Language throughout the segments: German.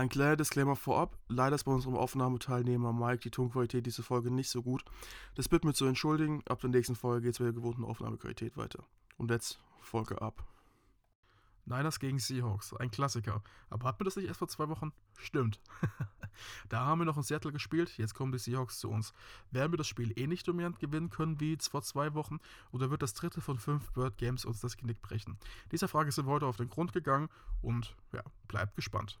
Ein kleiner Disclaimer vorab. Leider ist bei unserem Aufnahmeteilnehmer Mike die Tonqualität dieser Folge nicht so gut. Das bitte mir zu entschuldigen. Ab der nächsten Folge geht es mit der gewohnten Aufnahmequalität weiter. Und jetzt Folge ab. Niners gegen Seahawks, ein Klassiker. Aber hatten wir das nicht erst vor zwei Wochen? Stimmt. da haben wir noch in Seattle gespielt, jetzt kommen die Seahawks zu uns. Werden wir das Spiel eh dominant gewinnen können wie vor zwei Wochen? Oder wird das dritte von fünf Bird Games uns das Genick brechen? Dieser Frage sind wir heute auf den Grund gegangen und ja, bleibt gespannt.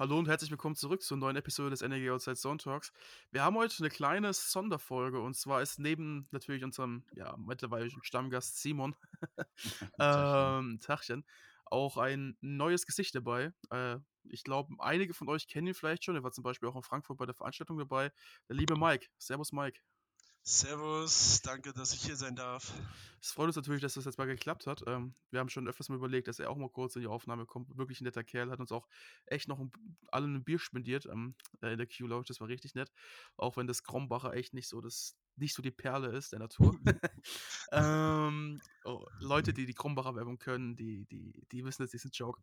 hallo und herzlich willkommen zurück zur neuen Episode des NRG Outside Zone Talks. Wir haben heute eine kleine Sonderfolge und zwar ist neben natürlich unserem ja, mittlerweile Stammgast Simon ähm, Tachchen auch ein neues Gesicht dabei. Äh, ich glaube, einige von euch kennen ihn vielleicht schon. Er war zum Beispiel auch in Frankfurt bei der Veranstaltung dabei. Der liebe Mike. Servus, Mike. Servus, danke, dass ich hier sein darf. Es freut uns natürlich, dass das jetzt mal geklappt hat. Ähm, wir haben schon öfters mal überlegt, dass er auch mal kurz in die Aufnahme kommt. Wirklich ein netter Kerl, hat uns auch echt noch ein, alle ein Bier spendiert ähm, äh, in der Q-Lounge. Das war richtig nett. Auch wenn das Krombacher echt nicht so das nicht so die Perle ist der Natur. ähm, oh, Leute, die die Krombacher Werbung können, die, die, die wissen jetzt diesen Joke.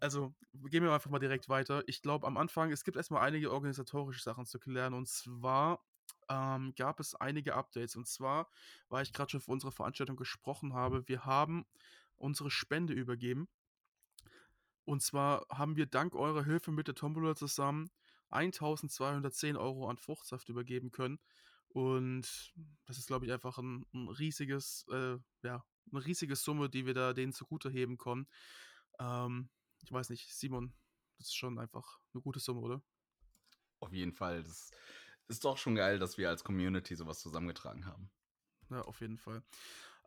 Also gehen wir einfach mal direkt weiter. Ich glaube am Anfang, es gibt erstmal einige organisatorische Sachen zu klären. Und zwar ähm, gab es einige Updates. Und zwar, weil ich gerade schon für unsere Veranstaltung gesprochen habe, wir haben unsere Spende übergeben. Und zwar haben wir dank eurer Hilfe mit der Tombola zusammen 1210 Euro an Fruchtsaft übergeben können. Und das ist, glaube ich, einfach ein, ein riesiges, äh, ja, eine riesige Summe, die wir da denen zugute heben können. Ähm, ich weiß nicht, Simon, das ist schon einfach eine gute Summe, oder? Auf jeden Fall. Das ist doch schon geil, dass wir als Community sowas zusammengetragen haben. Ja, auf jeden Fall.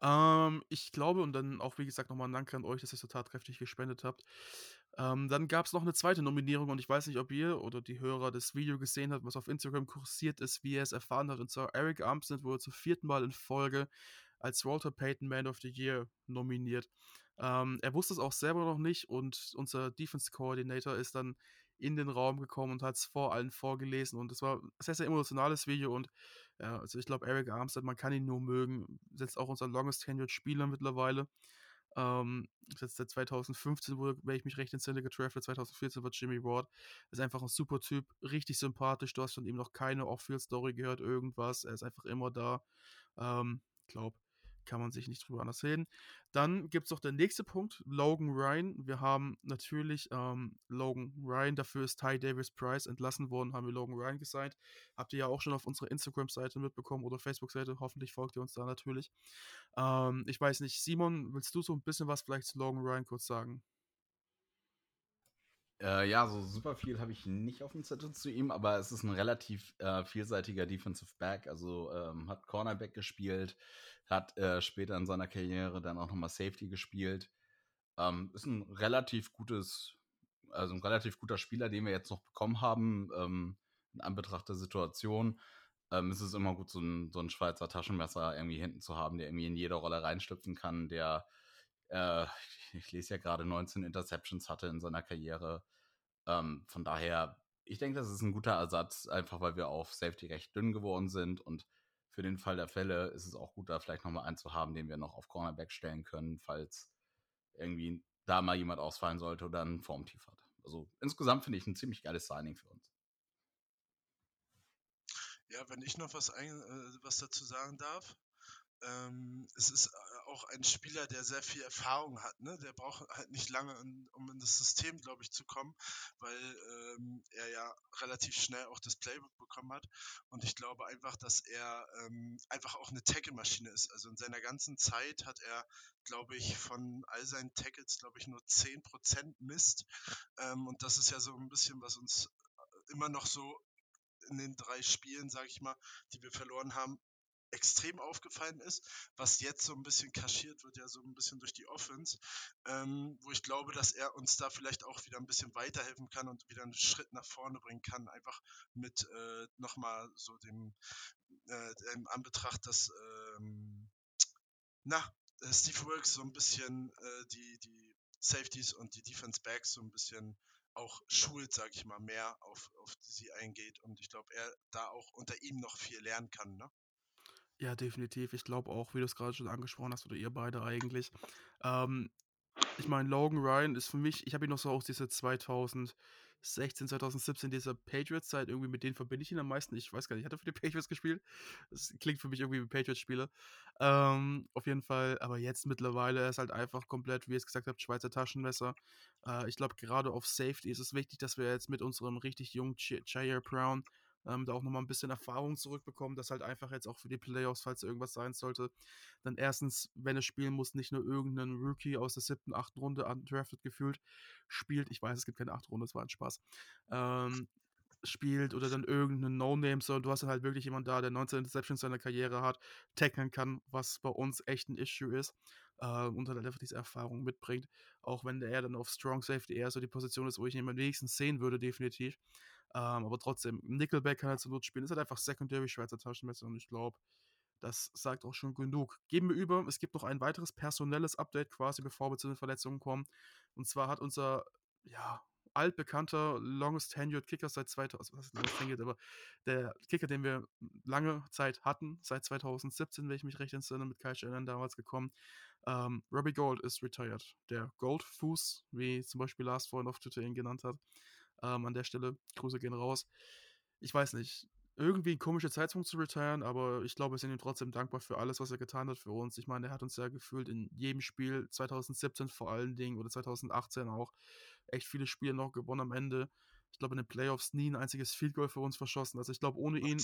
Ähm, ich glaube, und dann auch, wie gesagt, nochmal ein Dank an euch, dass ihr so tatkräftig gespendet habt. Ähm, dann gab es noch eine zweite Nominierung und ich weiß nicht, ob ihr oder die Hörer das Video gesehen habt, was auf Instagram kursiert ist, wie er es erfahren hat. Und zwar Eric Armstead wurde zum vierten Mal in Folge als Walter Payton Man of the Year nominiert. Ähm, er wusste es auch selber noch nicht und unser Defense Coordinator ist dann in den Raum gekommen und hat es vor allen vorgelesen. Und es war ein sehr, sehr emotionales Video. Und ja, also ich glaube, Eric Armstead, man kann ihn nur mögen. Setzt auch unser longest tenured Spieler mittlerweile. Ähm, jetzt seit 2015 wurde, wenn ich mich recht entsinne, getraftet. 2014 war Jimmy Ward. Ist einfach ein super Typ, richtig sympathisch. Du hast von ihm noch keine Off-Field-Story gehört, irgendwas. Er ist einfach immer da. Ähm, glaube, kann man sich nicht drüber anders reden. Dann gibt es noch der nächste Punkt, Logan Ryan. Wir haben natürlich ähm, Logan Ryan, dafür ist Ty Davis Price entlassen worden, haben wir Logan Ryan gesigned. Habt ihr ja auch schon auf unserer Instagram-Seite mitbekommen oder Facebook-Seite. Hoffentlich folgt ihr uns da natürlich. Ähm, ich weiß nicht, Simon, willst du so ein bisschen was vielleicht zu Logan Ryan kurz sagen? Äh, ja, so super viel habe ich nicht auf dem Zettel zu ihm, aber es ist ein relativ äh, vielseitiger Defensive Back. Also ähm, hat Cornerback gespielt, hat äh, später in seiner Karriere dann auch nochmal Safety gespielt. Ähm, ist ein relativ gutes, also ein relativ guter Spieler, den wir jetzt noch bekommen haben, ähm, in Anbetracht der Situation. Ähm, es ist immer gut, so ein, so ein Schweizer Taschenmesser irgendwie hinten zu haben, der irgendwie in jede Rolle reinstüpfen kann, der äh, ich lese ja gerade 19 Interceptions hatte in seiner Karriere. Ähm, von daher, ich denke, das ist ein guter Ersatz, einfach weil wir auf Safety recht dünn geworden sind und für den Fall der Fälle ist es auch gut, da vielleicht nochmal einen zu haben, den wir noch auf Cornerback stellen können, falls irgendwie da mal jemand ausfallen sollte oder einen Formtief hat. Also insgesamt finde ich ein ziemlich geiles Signing für uns. Ja, wenn ich noch was, ein, äh, was dazu sagen darf. Ähm, es ist äh, auch ein Spieler, der sehr viel Erfahrung hat. Ne? Der braucht halt nicht lange, um in das System, glaube ich, zu kommen, weil ähm, er ja relativ schnell auch das Playbook bekommen hat. Und ich glaube einfach, dass er ähm, einfach auch eine Tackle-Maschine ist. Also in seiner ganzen Zeit hat er, glaube ich, von all seinen Tackles, glaube ich, nur 10% Mist. Ähm, und das ist ja so ein bisschen, was uns immer noch so in den drei Spielen, sage ich mal, die wir verloren haben, extrem aufgefallen ist, was jetzt so ein bisschen kaschiert wird, ja so ein bisschen durch die Offense, ähm, wo ich glaube, dass er uns da vielleicht auch wieder ein bisschen weiterhelfen kann und wieder einen Schritt nach vorne bringen kann, einfach mit äh, nochmal so dem, äh, dem Anbetracht, dass ähm, na, äh, Steve Wilkes so ein bisschen äh, die, die Safeties und die Defense Backs so ein bisschen auch schult, sag ich mal, mehr auf, auf sie eingeht. Und ich glaube, er da auch unter ihm noch viel lernen kann, ne? Ja, definitiv. Ich glaube auch, wie du es gerade schon angesprochen hast, oder ihr beide eigentlich. Ähm, ich meine, Logan Ryan ist für mich, ich habe ihn noch so aus dieser 2016, 2017, dieser Patriots-Zeit, irgendwie mit denen verbinde ich ihn am meisten. Ich weiß gar nicht, hat er für die Patriots gespielt? Das klingt für mich irgendwie wie Patriots-Spieler. Ähm, auf jeden Fall, aber jetzt mittlerweile, er ist halt einfach komplett, wie ihr es gesagt habt, Schweizer Taschenmesser. Äh, ich glaube, gerade auf Safety ist es wichtig, dass wir jetzt mit unserem richtig jungen Jair Brown ähm, da auch nochmal ein bisschen Erfahrung zurückbekommen, dass halt einfach jetzt auch für die Playoffs, falls irgendwas sein sollte, dann erstens, wenn es spielen muss, nicht nur irgendein Rookie aus der siebten, achten Runde undrafted gefühlt spielt. Ich weiß, es gibt keine acht Runde, es war ein Spaß. Ähm, spielt oder dann irgendeinen No-Name, sondern du hast dann halt wirklich jemanden da, der 19 Interceptions seiner Karriere hat, tackeln kann, was bei uns echt ein Issue ist äh, und halt einfach diese Erfahrung mitbringt. Auch wenn der dann auf Strong Safety eher so die Position ist, wo ich ihn am wenigsten sehen würde, definitiv. Ähm, aber trotzdem, Nickelback kann halt zur Not spielen. Ist halt einfach Secondary Schweizer Taschenmesser und ich glaube, das sagt auch schon genug. Geben wir über, es gibt noch ein weiteres personelles Update quasi, bevor wir zu den Verletzungen kommen. Und zwar hat unser, ja, altbekannter, longest tenured Kicker seit 2000, also was longest tenured, aber der Kicker, den wir lange Zeit hatten, seit 2017, wenn ich mich recht entsinne, mit Kai Shannon damals gekommen. Ähm, Robbie Gold ist retired. Der Goldfuß, wie zum Beispiel Lars vorhin auf Twitter ihn genannt hat. Ähm, an der Stelle, Grüße gehen raus. Ich weiß nicht, irgendwie ein komischer Zeitpunkt zu retiren, aber ich glaube, wir sind ihm trotzdem dankbar für alles, was er getan hat für uns. Ich meine, er hat uns ja gefühlt in jedem Spiel, 2017 vor allen Dingen oder 2018 auch, echt viele Spiele noch gewonnen am Ende. Ich glaube, in den Playoffs nie ein einziges Field Goal für uns verschossen. Also ich glaube, ohne ihn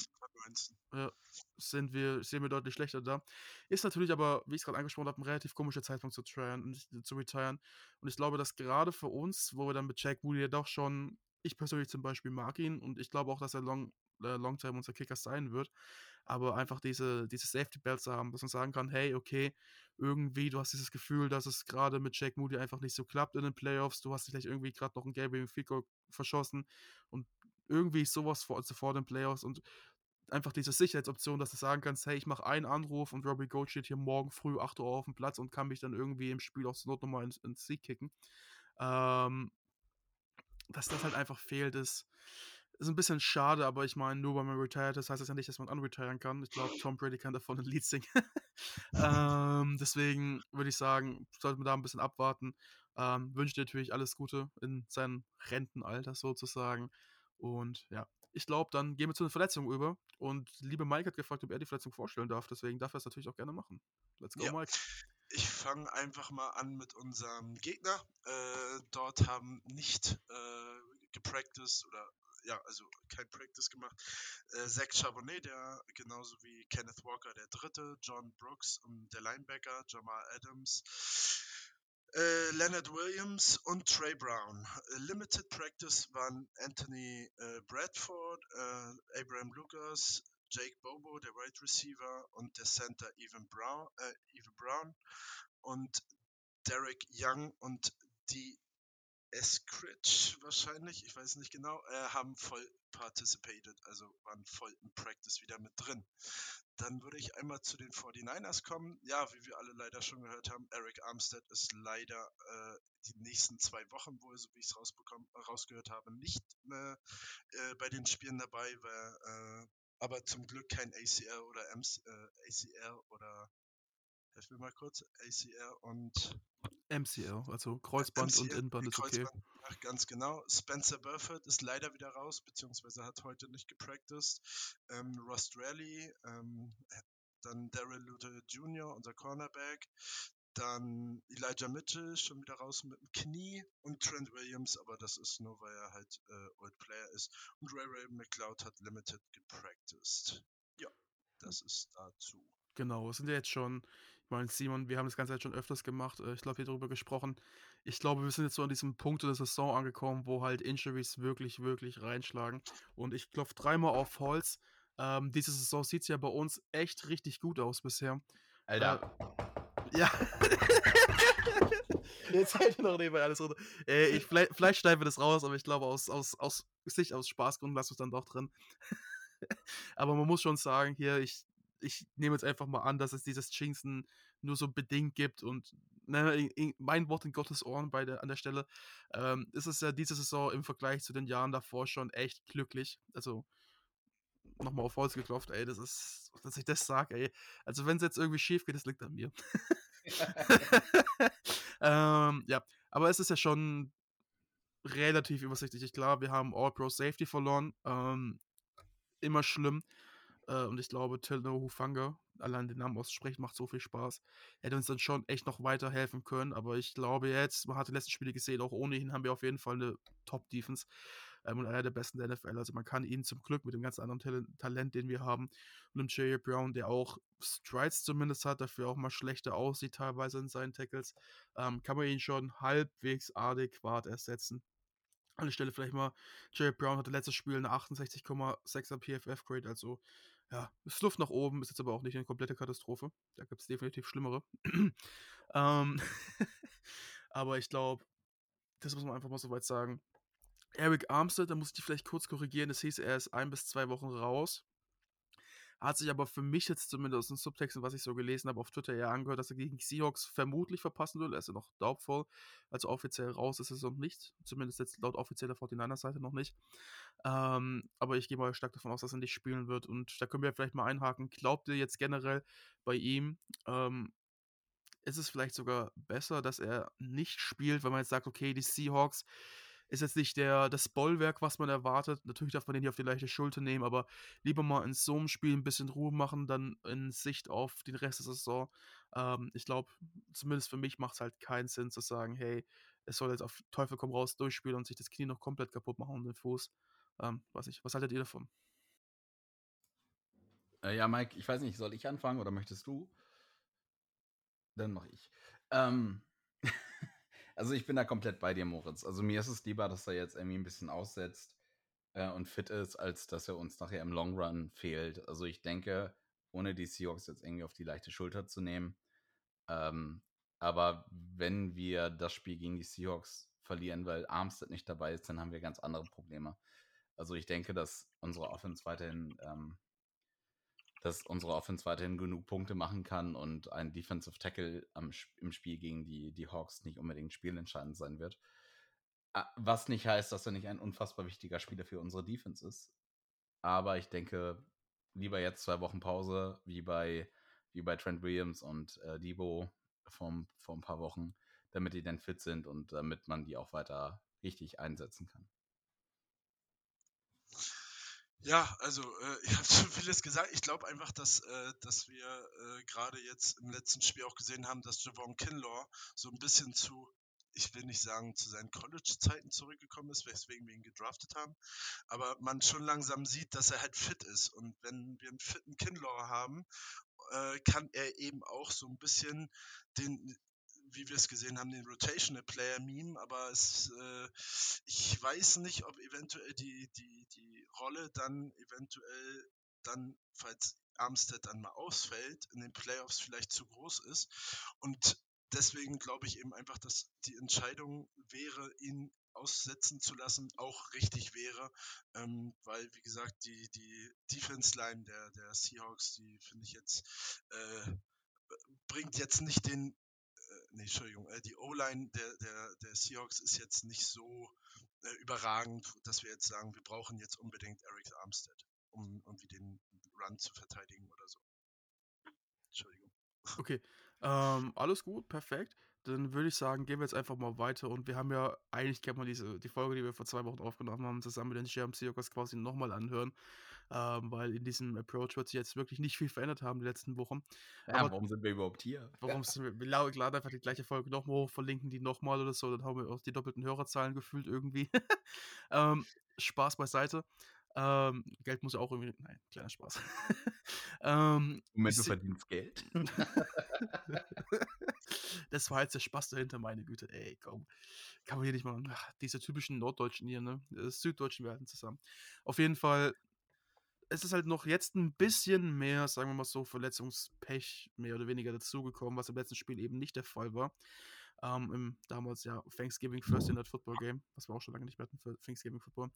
äh, sind wir, sehen wir deutlich schlechter da. Ist natürlich aber, wie ich es gerade angesprochen habe, ein relativ komischer Zeitpunkt zu, tryen, zu retiren. Und ich glaube, dass gerade für uns, wo wir dann mit Jack Woody ja doch schon ich persönlich zum Beispiel mag ihn und ich glaube auch, dass er long, äh, long term unser Kicker sein wird. Aber einfach diese, diese Safety Belts zu haben, dass man sagen kann, hey, okay, irgendwie, du hast dieses Gefühl, dass es gerade mit Jack Moody einfach nicht so klappt in den Playoffs. Du hast vielleicht irgendwie gerade noch ein Gabriel Fico verschossen und irgendwie sowas vor, also vor den Playoffs und einfach diese Sicherheitsoption, dass du sagen kannst, hey, ich mache einen Anruf und Robbie Gold steht hier morgen früh 8 Uhr auf dem Platz und kann mich dann irgendwie im Spiel auch zur Not nochmal ins, ins Sieg kicken. Ähm, dass das halt einfach fehlt, ist, ist ein bisschen schade, aber ich meine, nur weil man retired ist, heißt das ja nicht, dass man unretiren kann. Ich glaube, Tom Brady kann davon ein Lied singen. ähm, deswegen würde ich sagen, sollte man da ein bisschen abwarten. Ähm, wünsche dir natürlich alles Gute in seinem Rentenalter sozusagen. Und ja, ich glaube, dann gehen wir zu den Verletzungen über. Und liebe Mike hat gefragt, ob er die Verletzung vorstellen darf. Deswegen darf er es natürlich auch gerne machen. Let's go, Ja. Mike. Ich fange einfach mal an mit unserem Gegner. Äh, dort haben nicht äh, gepracticed oder ja, also kein Practice gemacht. Äh, Zach Charbonnet, der genauso wie Kenneth Walker, der dritte, John Brooks und der Linebacker, Jamal Adams, äh, Leonard Williams und Trey Brown. Äh, Limited Practice waren Anthony äh, Bradford, äh, Abraham Lucas, Jake Bobo, der Wide Receiver und der Center Evan Brown, äh, Evan Brown und Derek Young und die Eskridge wahrscheinlich, ich weiß nicht genau, äh, haben voll participated, also waren voll im Practice wieder mit drin. Dann würde ich einmal zu den 49ers kommen. Ja, wie wir alle leider schon gehört haben, Eric Armstead ist leider äh, die nächsten zwei Wochen wohl, so wie ich es rausgehört habe, nicht mehr äh, bei den Spielen dabei, weil, äh, aber zum Glück kein ACL oder MC, äh, ACL oder helf mir mal kurz, ACL und MCL, also Kreuzband und MCL, Innenband ist okay. Kreuzband, ach, ganz genau. Spencer Burford ist leider wieder raus, beziehungsweise hat heute nicht gepracticed. Ähm, Ross Rally, ähm, dann Daryl Luther Jr., unser Cornerback. Dann Elijah Mitchell schon wieder raus mit dem Knie und Trent Williams, aber das ist nur, weil er halt äh, Old Player ist. Und Ray Ray McLeod hat Limited gepracticed. Ja, das ist dazu. Genau, es sind ja jetzt schon, ich meine, Simon, wir haben das Ganze jetzt schon öfters gemacht. äh, Ich glaube, wir darüber gesprochen. Ich glaube, wir sind jetzt so an diesem Punkt in der Saison angekommen, wo halt Injuries wirklich, wirklich reinschlagen. Und ich klopfe dreimal auf Holz. Ähm, diese Saison sieht es ja bei uns echt richtig gut aus bisher. Alter, Ja. Jetzt hält noch nebenbei alles runter. Äh, ich, vielleicht, vielleicht schneiden wir das raus, aber ich glaube, aus, aus, aus Sicht, aus Spaßgründen lassen wir es dann doch drin. aber man muss schon sagen, hier, ich, ich nehme jetzt einfach mal an, dass es dieses Jinxen nur so bedingt gibt und ne, mein Wort in Gottes Ohren bei der, an der Stelle, ähm, ist es ja diese Saison im Vergleich zu den Jahren davor schon echt glücklich. Also nochmal auf Holz geklopft, ey, das ist, dass ich das sage, ey. Also wenn es jetzt irgendwie schief geht, das liegt an mir. ähm, ja, aber es ist ja schon relativ übersichtlich. Klar, wir haben All-Pro Safety verloren. Ähm, immer schlimm. Äh, und ich glaube, Tilno Hufanga, allein den Namen aussprechen, macht so viel Spaß. Hätte uns dann schon echt noch weiterhelfen können. Aber ich glaube jetzt, man hat die letzten Spiele gesehen, auch ohnehin haben wir auf jeden Fall eine Top-Defense ähm, und einer der besten der NFL. Also man kann ihn zum Glück mit dem ganz anderen Tal Talent, den wir haben, und dem Jerry Brown, der auch Strides zumindest hat, dafür auch mal schlechter aussieht teilweise in seinen Tackles, ähm, kann man ihn schon halbwegs adäquat ersetzen. An der Stelle vielleicht mal, Jerry Brown hatte letztes Spiel eine 68,6er PFF-Grade, also ja, ist Luft nach oben, ist jetzt aber auch nicht eine komplette Katastrophe. Da gibt es definitiv schlimmere. ähm, aber ich glaube, das muss man einfach mal so weit sagen. Eric Armstead, da muss ich dich vielleicht kurz korrigieren, es hieß, er ist ein bis zwei Wochen raus. Hat sich aber für mich jetzt zumindest den Subtexten, was ich so gelesen habe, auf Twitter eher angehört, dass er gegen Seahawks vermutlich verpassen will. Er ist ja noch doubtful. Also offiziell raus ist es noch nicht. Zumindest jetzt laut offizieller 49er-Seite noch nicht. Ähm, aber ich gehe mal stark davon aus, dass er nicht spielen wird. Und da können wir vielleicht mal einhaken. Glaubt ihr jetzt generell bei ihm, ähm, ist es vielleicht sogar besser, dass er nicht spielt, weil man jetzt sagt, okay, die Seahawks ist jetzt nicht der, das Bollwerk, was man erwartet. Natürlich darf man den hier auf die leichte Schulter nehmen, aber lieber mal in so einem Spiel ein bisschen Ruhe machen, dann in Sicht auf den Rest der Saison. Ähm, ich glaube, zumindest für mich macht es halt keinen Sinn zu sagen, hey, es soll jetzt auf Teufel komm raus durchspielen und sich das Knie noch komplett kaputt machen und den Fuß. Ähm, weiß ich, was haltet ihr davon? Äh, ja, Mike, ich weiß nicht, soll ich anfangen oder möchtest du? Dann mache ich. Ähm, also ich bin da komplett bei dir, Moritz. Also mir ist es lieber, dass er jetzt irgendwie ein bisschen aussetzt äh, und fit ist, als dass er uns nachher im Long Run fehlt. Also ich denke, ohne die Seahawks jetzt irgendwie auf die leichte Schulter zu nehmen. Ähm, aber wenn wir das Spiel gegen die Seahawks verlieren, weil Armstead nicht dabei ist, dann haben wir ganz andere Probleme. Also ich denke, dass unsere Offense weiterhin ähm, dass unsere Offense weiterhin genug Punkte machen kann und ein Defensive Tackle am, im Spiel gegen die, die Hawks nicht unbedingt spielentscheidend sein wird. Was nicht heißt, dass er nicht ein unfassbar wichtiger Spieler für unsere Defense ist. Aber ich denke, lieber jetzt zwei Wochen Pause, wie bei, wie bei Trent Williams und äh, Debo vor, vor ein paar Wochen, damit die dann fit sind und damit man die auch weiter richtig einsetzen kann. Ja, also äh, ich habe schon vieles gesagt. Ich glaube einfach, dass, äh, dass wir äh, gerade jetzt im letzten Spiel auch gesehen haben, dass Javon Kinlaw so ein bisschen zu, ich will nicht sagen, zu seinen College-Zeiten zurückgekommen ist, weswegen wir ihn gedraftet haben. Aber man schon langsam sieht, dass er halt fit ist. Und wenn wir einen fitten Kinlaw haben, äh, kann er eben auch so ein bisschen den, wie wir es gesehen haben, den Rotational Player Meme, aber es, äh, ich weiß nicht, ob eventuell die, die, die Rolle dann eventuell dann, falls Armstead dann mal ausfällt, in den Playoffs vielleicht zu groß ist. Und deswegen glaube ich eben einfach, dass die Entscheidung wäre, ihn aussetzen zu lassen, auch richtig wäre, ähm, weil, wie gesagt, die, die Defense Line der, der Seahawks, die finde ich jetzt, äh, bringt jetzt nicht den nee, Entschuldigung, äh, die O-Line der, der, der Seahawks ist jetzt nicht so äh, überragend, dass wir jetzt sagen, wir brauchen jetzt unbedingt Eric Armstead, um irgendwie den Run zu verteidigen oder so. Entschuldigung. Okay, ähm, alles gut, perfekt. Dann würde ich sagen, gehen wir jetzt einfach mal weiter. Und wir haben ja, eigentlich kennt man diese, die Folge, die wir vor zwei Wochen aufgenommen haben, zusammen mit den Scherm Seahawks quasi nochmal anhören ähm, weil in diesem Approach wird sich jetzt wirklich nicht viel verändert haben die letzten Wochen. Ja, Aber warum sind wir überhaupt hier? Warum sind wir, wir laden einfach die gleiche Folge nochmal hoch, verlinken die nochmal oder so, dann haben wir auch die doppelten Hörerzahlen gefühlt irgendwie. ähm, Spaß beiseite. Ähm, Geld muss ja auch irgendwie. Nein, kleiner Spaß. ähm, Moment, du verdienst Geld. das war jetzt der Spaß dahinter, meine Güte. Ey, komm. Kann man hier nicht mal. Diese typischen Norddeutschen hier, ne? Süddeutschen werden zusammen. Auf jeden Fall es ist halt noch jetzt ein bisschen mehr, sagen wir mal so, Verletzungspech mehr oder weniger dazugekommen, was im letzten Spiel eben nicht der Fall war. Ähm, Im damals ja Thanksgiving First in that Football Game, was wir auch schon lange nicht mehr hatten für Thanksgiving Football.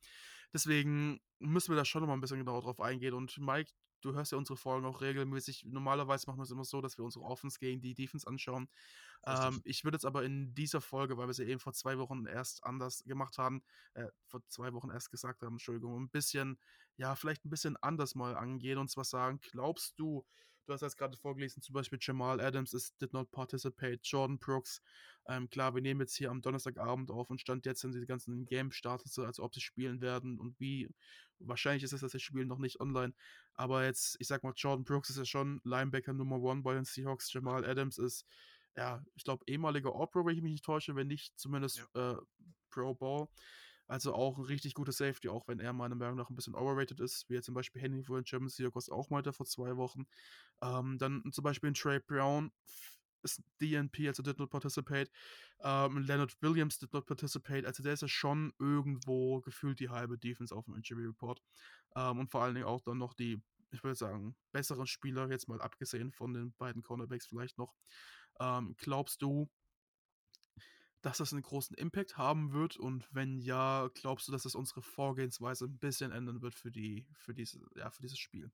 Deswegen müssen wir da schon noch mal ein bisschen genauer drauf eingehen. Und Mike, du hörst ja unsere Folgen auch regelmäßig. Normalerweise machen wir es immer so, dass wir unsere Offense gegen die Defense anschauen. Ähm, ich würde jetzt aber in dieser Folge, weil wir sie eben vor zwei Wochen erst anders gemacht haben, äh, vor zwei Wochen erst gesagt haben, Entschuldigung, ein bisschen, ja, vielleicht ein bisschen anders mal angehen und zwar sagen, glaubst du, du hast jetzt gerade vorgelesen, zum Beispiel Jamal Adams is, did not participate, Jordan Brooks, ähm, klar, wir nehmen jetzt hier am Donnerstagabend auf und stand jetzt sind die ganzen Game-Status, als ob sie spielen werden und wie, wahrscheinlich ist es, dass sie spielen noch nicht online, aber jetzt, ich sag mal, Jordan Brooks ist ja schon Linebacker Nummer One bei den Seahawks, Jamal Adams ist ja, ich glaube, ehemaliger All-Pro, wenn ich mich nicht täusche, wenn nicht zumindest ja. äh, Pro Bowl. Also auch ein richtig guter Safety, auch wenn er meiner Meinung nach ein bisschen overrated ist, wie jetzt zum Beispiel Henry von German Seahawks auch meinte vor zwei Wochen. Ähm, dann zum Beispiel ein Trey Brown ist DNP, also did not participate. Ähm, Leonard Williams did not participate. Also der ist ja schon irgendwo gefühlt die halbe Defense auf dem Injury Report. Ähm, und vor allen Dingen auch dann noch die, ich würde sagen, besseren Spieler, jetzt mal abgesehen von den beiden Cornerbacks vielleicht noch. Ähm, glaubst du, dass das einen großen Impact haben wird? Und wenn ja, glaubst du, dass das unsere Vorgehensweise ein bisschen ändern wird für, die, für, diese, ja, für dieses Spiel?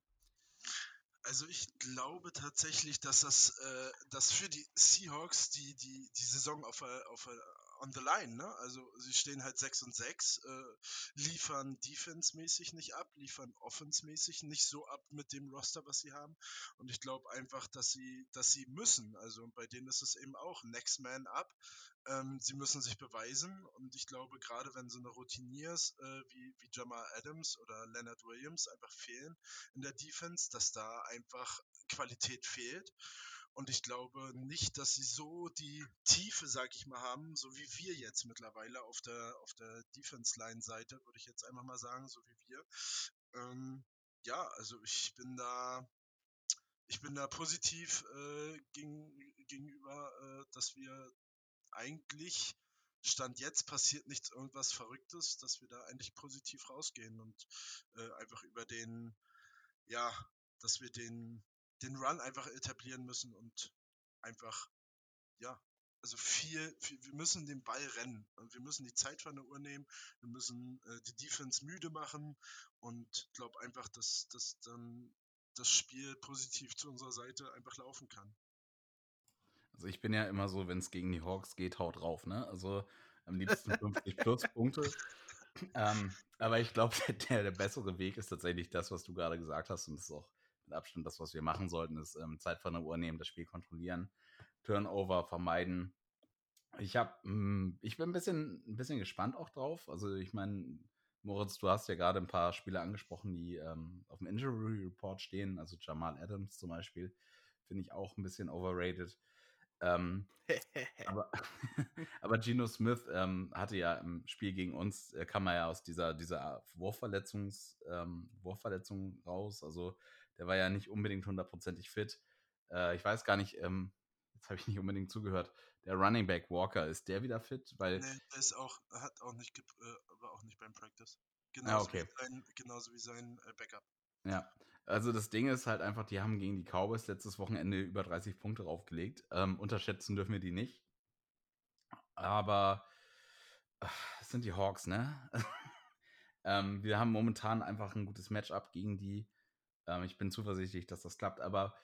Also ich glaube tatsächlich, dass das äh, dass für die Seahawks die, die, die Saison auf, auf, on the line, ne? Also sie stehen halt 6 und 6, äh, liefern defense-mäßig nicht ab, liefern offense-mäßig nicht so ab mit dem Roster, was sie haben. Und ich glaube einfach, dass sie, dass sie müssen. Also bei denen ist es eben auch Next Man up. Ähm, sie müssen sich beweisen und ich glaube, gerade wenn so eine Routiniers äh, wie, wie Jamal Adams oder Leonard Williams einfach fehlen in der Defense, dass da einfach Qualität fehlt. Und ich glaube nicht, dass sie so die Tiefe, sag ich mal, haben, so wie wir jetzt mittlerweile auf der, auf der Defense-Line-Seite, würde ich jetzt einfach mal sagen, so wie wir. Ähm, ja, also ich bin da, ich bin da positiv äh, gegen, gegenüber, äh, dass wir eigentlich Stand jetzt passiert nichts irgendwas Verrücktes, dass wir da eigentlich positiv rausgehen und äh, einfach über den, ja, dass wir den den Run einfach etablieren müssen und einfach, ja, also viel, viel, wir müssen den Ball rennen und wir müssen die Zeit von der Uhr nehmen, wir müssen äh, die Defense müde machen und glaube einfach, dass, dass dann das Spiel positiv zu unserer Seite einfach laufen kann. Also ich bin ja immer so, wenn es gegen die Hawks geht, haut drauf, ne? Also am liebsten 50 plus Punkte. Ähm, aber ich glaube, der, der bessere Weg ist tatsächlich das, was du gerade gesagt hast. Und das ist auch mit Abstand das, was wir machen sollten, ist ähm, Zeit von der Uhr nehmen, das Spiel kontrollieren, Turnover vermeiden. Ich habe, hm, ich bin ein bisschen, ein bisschen gespannt auch drauf. Also ich meine, Moritz, du hast ja gerade ein paar Spieler angesprochen, die ähm, auf dem Injury Report stehen. Also Jamal Adams zum Beispiel, finde ich auch ein bisschen overrated. Ähm, aber, aber Geno Smith ähm, hatte ja im Spiel gegen uns, äh, kam er ja aus dieser, dieser Wurfverletzungs, ähm, Wurfverletzung raus. Also der war ja nicht unbedingt hundertprozentig fit. Äh, ich weiß gar nicht, ähm, jetzt habe ich nicht unbedingt zugehört. Der Running Back Walker, ist der wieder fit? Weil nee, der ist auch, hat auch nicht, äh, war auch nicht beim Practice. Genauso, ah, okay. wie, sein, genauso wie sein äh, Backup. Ja, also das Ding ist halt einfach, die haben gegen die Cowboys letztes Wochenende über 30 Punkte draufgelegt. Ähm, unterschätzen dürfen wir die nicht. Aber es sind die Hawks, ne? ähm, wir haben momentan einfach ein gutes Matchup gegen die. Ähm, ich bin zuversichtlich, dass das klappt. Aber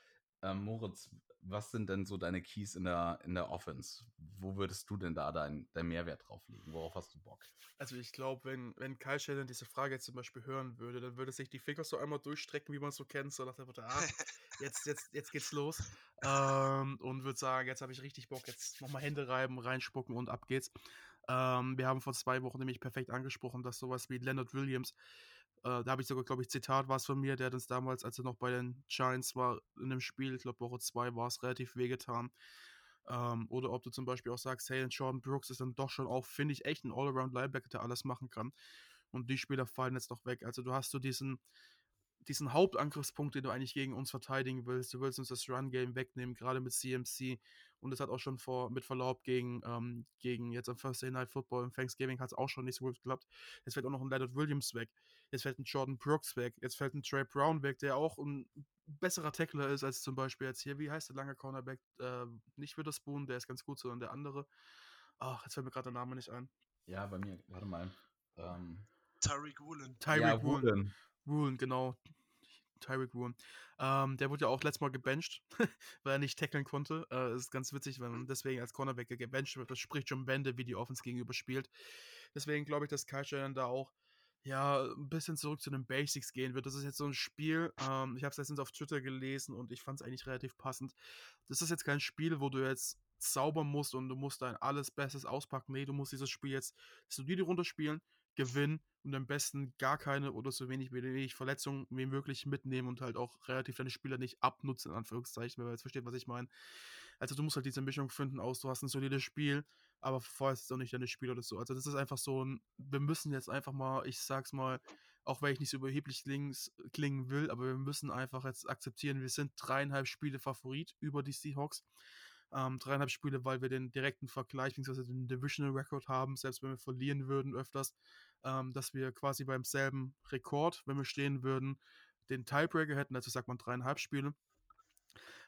ähm, Moritz, was sind denn so deine Keys in der, in der Offense? Wo würdest du denn da deinen dein Mehrwert drauflegen? Worauf hast du Bock? Also ich glaube, wenn, wenn Kyle Shannon diese Frage jetzt zum Beispiel hören würde, dann würde sich die Finger so einmal durchstrecken, wie man es so kennt, so nach der Motto, ah, jetzt, jetzt, jetzt geht's los. Ähm, und würde sagen, jetzt habe ich richtig Bock, jetzt nochmal Hände reiben, reinspucken und ab geht's. Ähm, wir haben vor zwei Wochen nämlich perfekt angesprochen, dass sowas wie Leonard Williams äh, da habe ich sogar, glaube ich, Zitat war es von mir, der hat uns damals, als er noch bei den Giants war, in dem Spiel, ich glaube Woche 2, war es relativ wehgetan. Ähm, oder ob du zum Beispiel auch sagst, hey, Jordan Brooks ist dann doch schon auch, finde ich, echt ein All-Around-Linebacker, der alles machen kann. Und die Spieler fallen jetzt noch weg. Also du hast so diesen, diesen Hauptangriffspunkt, den du eigentlich gegen uns verteidigen willst. Du willst uns das Run-Game wegnehmen, gerade mit CMC. Und das hat auch schon vor, mit Verlaub gegen, ähm, gegen jetzt am First Day Night Football im Thanksgiving hat es auch schon nicht so gut geklappt. Jetzt fällt auch noch ein Leonard Williams weg. Jetzt fällt ein Jordan Brooks weg. Jetzt fällt ein Trey Brown weg, der auch ein besserer Tackler ist als zum Beispiel jetzt hier, wie heißt der lange Cornerback? Äh, nicht Witherspoon, der ist ganz gut, sondern der andere. Ach, jetzt fällt mir gerade der Name nicht ein. Ja, bei mir, warte mal. Ähm, Tyreek Woolen. Tyreek ja, Woolen. Woolen, genau. Tyreek Woolen. Ähm, der wurde ja auch letztes Mal gebencht, weil er nicht tackeln konnte. Äh, das ist ganz witzig, wenn man deswegen als Cornerback gebencht wird. Das spricht schon Bände, wie die Offense gegenüber spielt. Deswegen glaube ich, dass Kyle Shanahan da auch ja, ein bisschen zurück zu den Basics gehen wird. Das ist jetzt so ein Spiel, ähm, ich habe es letztens auf Twitter gelesen und ich fand es eigentlich relativ passend. Das ist jetzt kein Spiel, wo du jetzt zaubern musst und du musst dein alles Bestes auspacken. Nee, du musst dieses Spiel jetzt solide runterspielen, gewinnen und am besten gar keine oder so wenig wenig Verletzungen wie möglich mitnehmen und halt auch relativ deine Spieler nicht abnutzen, in Anführungszeichen, wenn man jetzt versteht, was ich meine. Also du musst halt diese Mischung finden aus, du hast ein solides Spiel, aber vorher ist es auch nicht deine Spiel oder so. Also das ist einfach so ein, wir müssen jetzt einfach mal, ich sag's mal, auch wenn ich nicht so überheblich klingen will, aber wir müssen einfach jetzt akzeptieren, wir sind dreieinhalb Spiele Favorit über die Seahawks. Ähm, dreieinhalb Spiele, weil wir den direkten Vergleich, beziehungsweise den Divisional Record haben, selbst wenn wir verlieren würden öfters, ähm, dass wir quasi beim selben Rekord, wenn wir stehen würden, den Tiebreaker hätten, also sagt man dreieinhalb Spiele.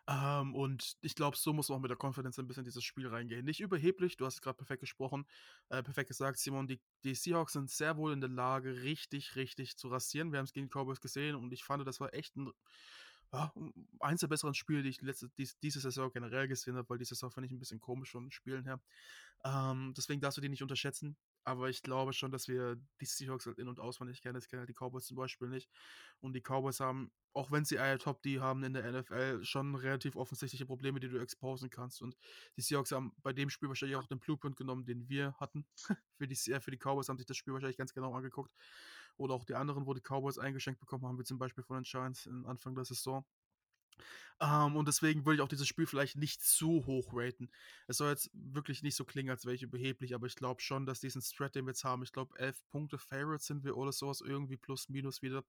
Ähm, und ich glaube, so muss man auch mit der Confidence ein bisschen in dieses Spiel reingehen. Nicht überheblich, du hast gerade perfekt gesprochen, äh, perfekt gesagt, Simon. Die, die Seahawks sind sehr wohl in der Lage, richtig, richtig zu rasieren. Wir haben es gegen die Cowboys gesehen und ich fand, das war echt ein ja, eins der besseren Spiele, die ich letzte, dies, diese Saison generell gesehen habe, weil diese Saison finde ich ein bisschen komisch von Spielen her. Ähm, deswegen darfst du die nicht unterschätzen. Aber ich glaube schon, dass wir die Seahawks halt in- und auswendig kennen. Das kennen halt die Cowboys zum Beispiel nicht. Und die Cowboys haben, auch wenn sie eine Top D haben in der NFL, schon relativ offensichtliche Probleme, die du exposen kannst. Und die Seahawks haben bei dem Spiel wahrscheinlich auch den Blueprint genommen, den wir hatten. für, die, für die Cowboys haben sich das Spiel wahrscheinlich ganz genau angeguckt. Oder auch die anderen, wo die Cowboys eingeschenkt bekommen haben, wie zum Beispiel von den Giants Anfang der Saison. Ähm, und deswegen würde ich auch dieses Spiel vielleicht nicht zu hoch raten. Es soll jetzt wirklich nicht so klingen, als wäre ich überheblich, aber ich glaube schon, dass diesen Strat, den wir jetzt haben, ich glaube, elf Punkte Favorites sind wir oder sowas, irgendwie plus minus wieder,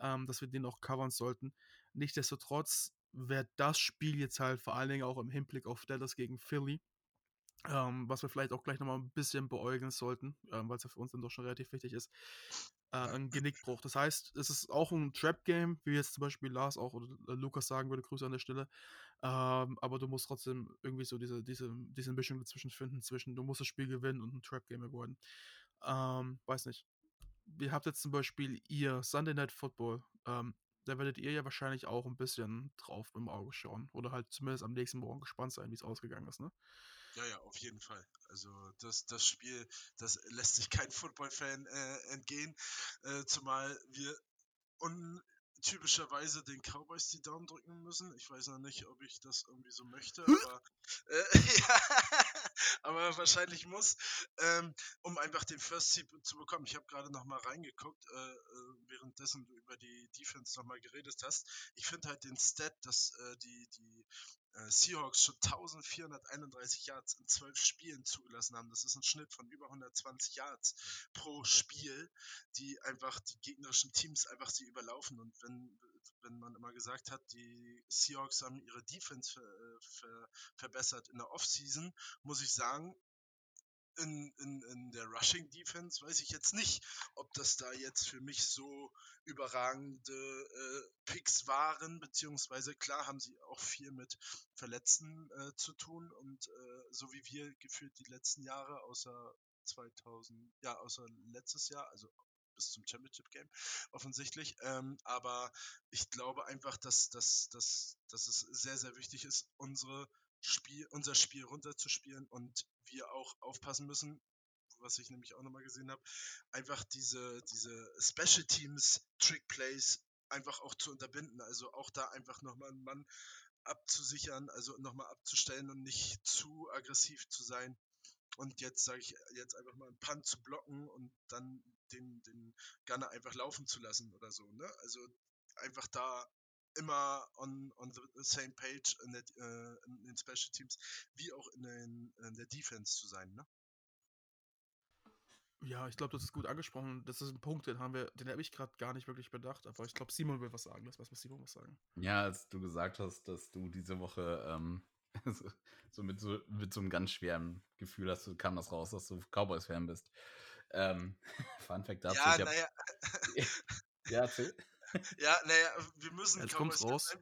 ähm, dass wir den auch covern sollten. Nichtsdestotrotz wäre das Spiel jetzt halt vor allen Dingen auch im Hinblick auf Dallas gegen Philly. Ähm, was wir vielleicht auch gleich nochmal ein bisschen beäugeln sollten, weil es ja für uns dann doch schon relativ wichtig ist äh, ein Genickbruch. Das heißt, es ist auch ein Trap-Game, wie jetzt zum Beispiel Lars auch oder äh, Lukas sagen würde, Grüße an der Stelle. Ähm, aber du musst trotzdem irgendwie so diese, diese, diese Mischung dazwischen finden, zwischen du musst das Spiel gewinnen und ein Trap-Game geworden. Ähm, weiß nicht. Ihr habt jetzt zum Beispiel ihr Sunday Night Football. Ähm, da werdet ihr ja wahrscheinlich auch ein bisschen drauf im Auge schauen. Oder halt zumindest am nächsten Morgen gespannt sein, wie es ausgegangen ist, ne? Ja, ja, auf jeden Fall. Also das, das Spiel, das lässt sich kein Football-Fan äh, entgehen, äh, zumal wir untypischerweise den Cowboys die Daumen drücken müssen. Ich weiß noch nicht, ob ich das irgendwie so möchte, aber, äh, ja, aber wahrscheinlich muss, ähm, um einfach den First Seed zu bekommen. Ich habe gerade noch mal reingeguckt, äh, äh, währenddessen du über die Defense noch mal geredet hast. Ich finde halt den Stat, dass äh, die, die Seahawks schon 1431 Yards in zwölf Spielen zugelassen haben. Das ist ein Schnitt von über 120 Yards pro Spiel, die einfach die gegnerischen Teams einfach sie überlaufen. Und wenn, wenn man immer gesagt hat, die Seahawks haben ihre Defense ver, ver, verbessert in der Offseason, muss ich sagen, in, in, in der Rushing Defense weiß ich jetzt nicht, ob das da jetzt für mich so überragende äh, Picks waren, beziehungsweise klar haben sie auch viel mit Verletzten äh, zu tun und äh, so wie wir gefühlt die letzten Jahre, außer 2000, ja, außer letztes Jahr, also bis zum Championship Game offensichtlich. Ähm, aber ich glaube einfach, dass, dass, dass, dass es sehr, sehr wichtig ist, unsere Spiel, unser Spiel runterzuspielen und wir auch aufpassen müssen, was ich nämlich auch nochmal gesehen habe, einfach diese, diese Special Teams Trick Plays einfach auch zu unterbinden. Also auch da einfach nochmal einen Mann abzusichern, also nochmal abzustellen und nicht zu aggressiv zu sein. Und jetzt sage ich jetzt einfach mal einen Punt zu blocken und dann den, den Gunner einfach laufen zu lassen oder so. Ne? Also einfach da immer on, on the same page in, der, äh, in den Special Teams wie auch in, den, in der Defense zu sein, ne? Ja, ich glaube, das ist gut angesprochen. Das ist ein Punkt, den haben wir, den habe ich gerade gar nicht wirklich bedacht, aber ich glaube, Simon will was sagen. Lass mal Simon was sagen. Ja, als du gesagt hast, dass du diese Woche ähm, so, so, mit so mit so einem ganz schweren Gefühl hast, du kam das raus, dass du Cowboys-Fan bist. Ähm, Fun Fact dazu. Ja, naja. ja, erzähl. Ja, naja, wir müssen Jetzt kommt's raus.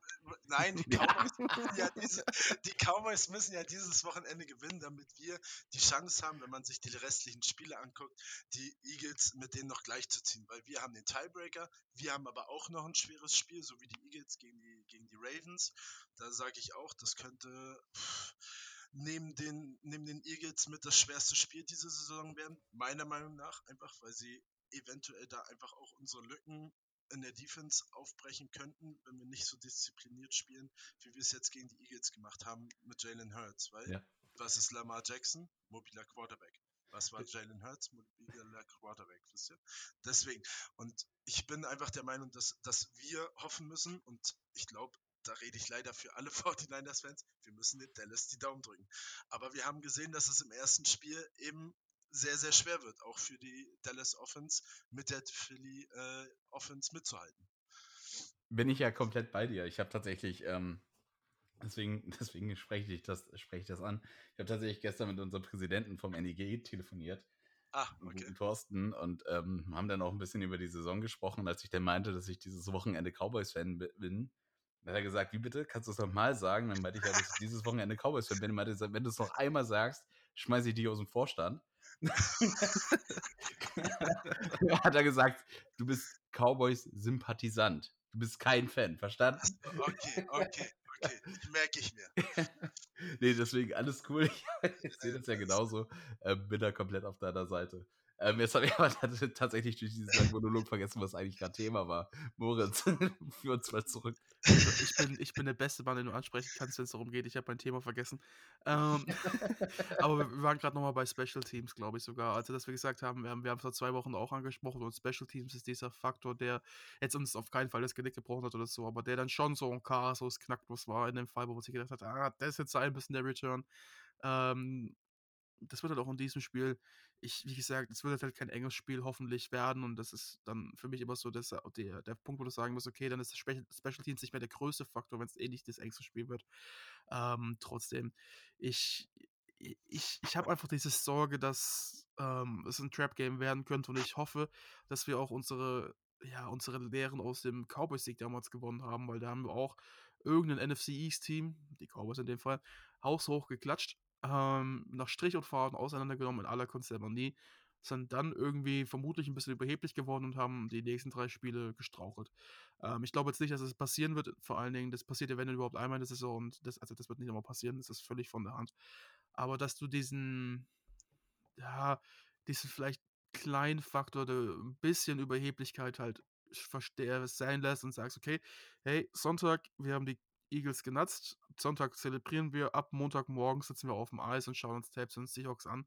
Nein, die Cowboys, müssen ja diese, die Cowboys müssen ja dieses Wochenende gewinnen, damit wir die Chance haben, wenn man sich die restlichen Spiele anguckt, die Eagles mit denen noch gleichzuziehen. Weil wir haben den Tiebreaker, wir haben aber auch noch ein schweres Spiel, so wie die Eagles gegen die, gegen die Ravens. Da sage ich auch, das könnte. Pff, neben den, neben den Eagles mit das schwerste Spiel diese Saison werden, meiner Meinung nach, einfach weil sie eventuell da einfach auch unsere Lücken in der Defense aufbrechen könnten, wenn wir nicht so diszipliniert spielen, wie wir es jetzt gegen die Eagles gemacht haben mit Jalen Hurts. Weil, ja. was ist Lamar Jackson? Mobiler Quarterback. Was war Jalen Hurts? Mobiler Quarterback, wisst ihr? Deswegen. Und ich bin einfach der Meinung, dass, dass wir hoffen müssen und ich glaube, da rede ich leider für alle 49ers-Fans, wir müssen den Dallas die Daumen drücken. Aber wir haben gesehen, dass es im ersten Spiel eben sehr, sehr schwer wird, auch für die Dallas Offense mit der Philly äh, Offense mitzuhalten. Bin ich ja komplett bei dir. Ich habe tatsächlich, ähm, deswegen, deswegen spreche ich, das, spreche ich das an. Ich habe tatsächlich gestern mit unserem Präsidenten vom NEG telefoniert. Ah, okay. Thorsten und ähm, haben dann auch ein bisschen über die Saison gesprochen. Als ich dann meinte, dass ich dieses Wochenende Cowboys-Fan bin, hat er gesagt, wie bitte? Kannst du es nochmal sagen? Dann meinte ich ja, dass ich dieses Wochenende Cowboys-Fan bin. Meinte, wenn du es noch einmal sagst, schmeiße ich dich aus dem Vorstand. hat er gesagt, du bist Cowboys-Sympathisant. Du bist kein Fan, verstanden? Okay, okay, okay. Merke ich mir. nee, deswegen alles cool. Ich, sehe das ja genauso. Äh, bin da komplett auf deiner Seite. Ähm, jetzt habe ich aber tatsächlich durch diesen Monolog vergessen, was eigentlich gerade Thema war. Moritz, führ uns mal zurück. Also ich, bin, ich bin der beste Mann, den du ansprechen kannst, wenn es darum geht. Ich habe mein Thema vergessen. Ähm, aber wir waren gerade nochmal bei Special Teams, glaube ich sogar. Also, dass wir gesagt haben, wir haben wir es vor zwei Wochen auch angesprochen und Special Teams ist dieser Faktor, der jetzt uns auf keinen Fall das Genick gebrochen hat oder so, aber der dann schon so ein Chaos Knacklos war in dem Fall, wo man sich gedacht hat, ah, das ist jetzt ein bisschen der Return. Ähm, das wird halt auch in diesem Spiel, ich, wie gesagt, es wird halt kein enges Spiel hoffentlich werden und das ist dann für mich immer so dass der, der Punkt, wo du sagen musst, okay, dann ist das Special, Special Teams nicht mehr der größte Faktor, wenn es eh nicht das engste Spiel wird. Ähm, trotzdem, ich, ich, ich habe einfach diese Sorge, dass ähm, es ein Trap-Game werden könnte und ich hoffe, dass wir auch unsere, ja, unsere Lehren aus dem Cowboys-Sieg damals gewonnen haben, weil da haben wir auch irgendein NFC East-Team, die Cowboys in dem Fall, haushoch geklatscht ähm, nach Strich und Faden auseinandergenommen in aller Konzernie, sind dann irgendwie vermutlich ein bisschen überheblich geworden und haben die nächsten drei Spiele gestrauchelt. Ähm, ich glaube jetzt nicht, dass es passieren wird. Vor allen Dingen, das passiert ja, wenn überhaupt einmal in der Saison und das, also das wird nicht nochmal passieren, das ist völlig von der Hand. Aber dass du diesen, ja, diesen vielleicht kleinen Faktor, der ein bisschen Überheblichkeit halt sein lässt und sagst, okay, hey, Sonntag, wir haben die Eagles genutzt. Sonntag zelebrieren wir, ab Montagmorgen sitzen wir auf dem Eis und schauen uns Tapes und Seahawks an.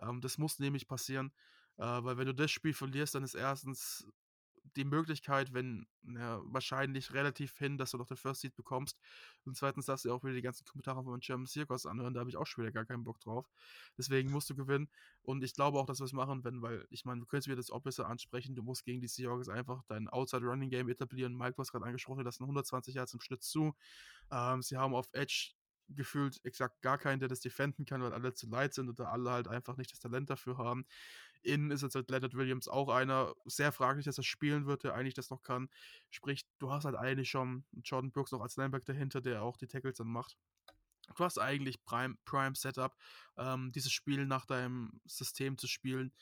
Ähm, das muss nämlich passieren, äh, weil wenn du das Spiel verlierst, dann ist erstens die Möglichkeit, wenn, ja, wahrscheinlich relativ hin, dass du noch den First Seed bekommst. Und zweitens darfst du auch wieder die ganzen Kommentare von German Circus anhören, da habe ich auch schon wieder gar keinen Bock drauf. Deswegen musst du gewinnen. Und ich glaube auch, dass wir es machen werden, weil ich meine, du könntest wieder das Opposite ansprechen. Du musst gegen die Seahawks einfach dein Outside Running Game etablieren. Mike, hast gerade angesprochen, das sind 120 Yards im Schnitt zu. Ähm, sie haben auf Edge gefühlt exakt gar keinen, der das defenden kann, weil alle zu leid sind oder alle halt einfach nicht das Talent dafür haben. Innen ist jetzt halt Leonard Williams auch einer, sehr fraglich, dass er spielen wird, der eigentlich das noch kann. Sprich, du hast halt eigentlich schon Jordan Brooks noch als Linebacker dahinter, der auch die Tackles dann macht. Du hast eigentlich Prime, Prime Setup, ähm, dieses Spiel nach deinem System zu spielen.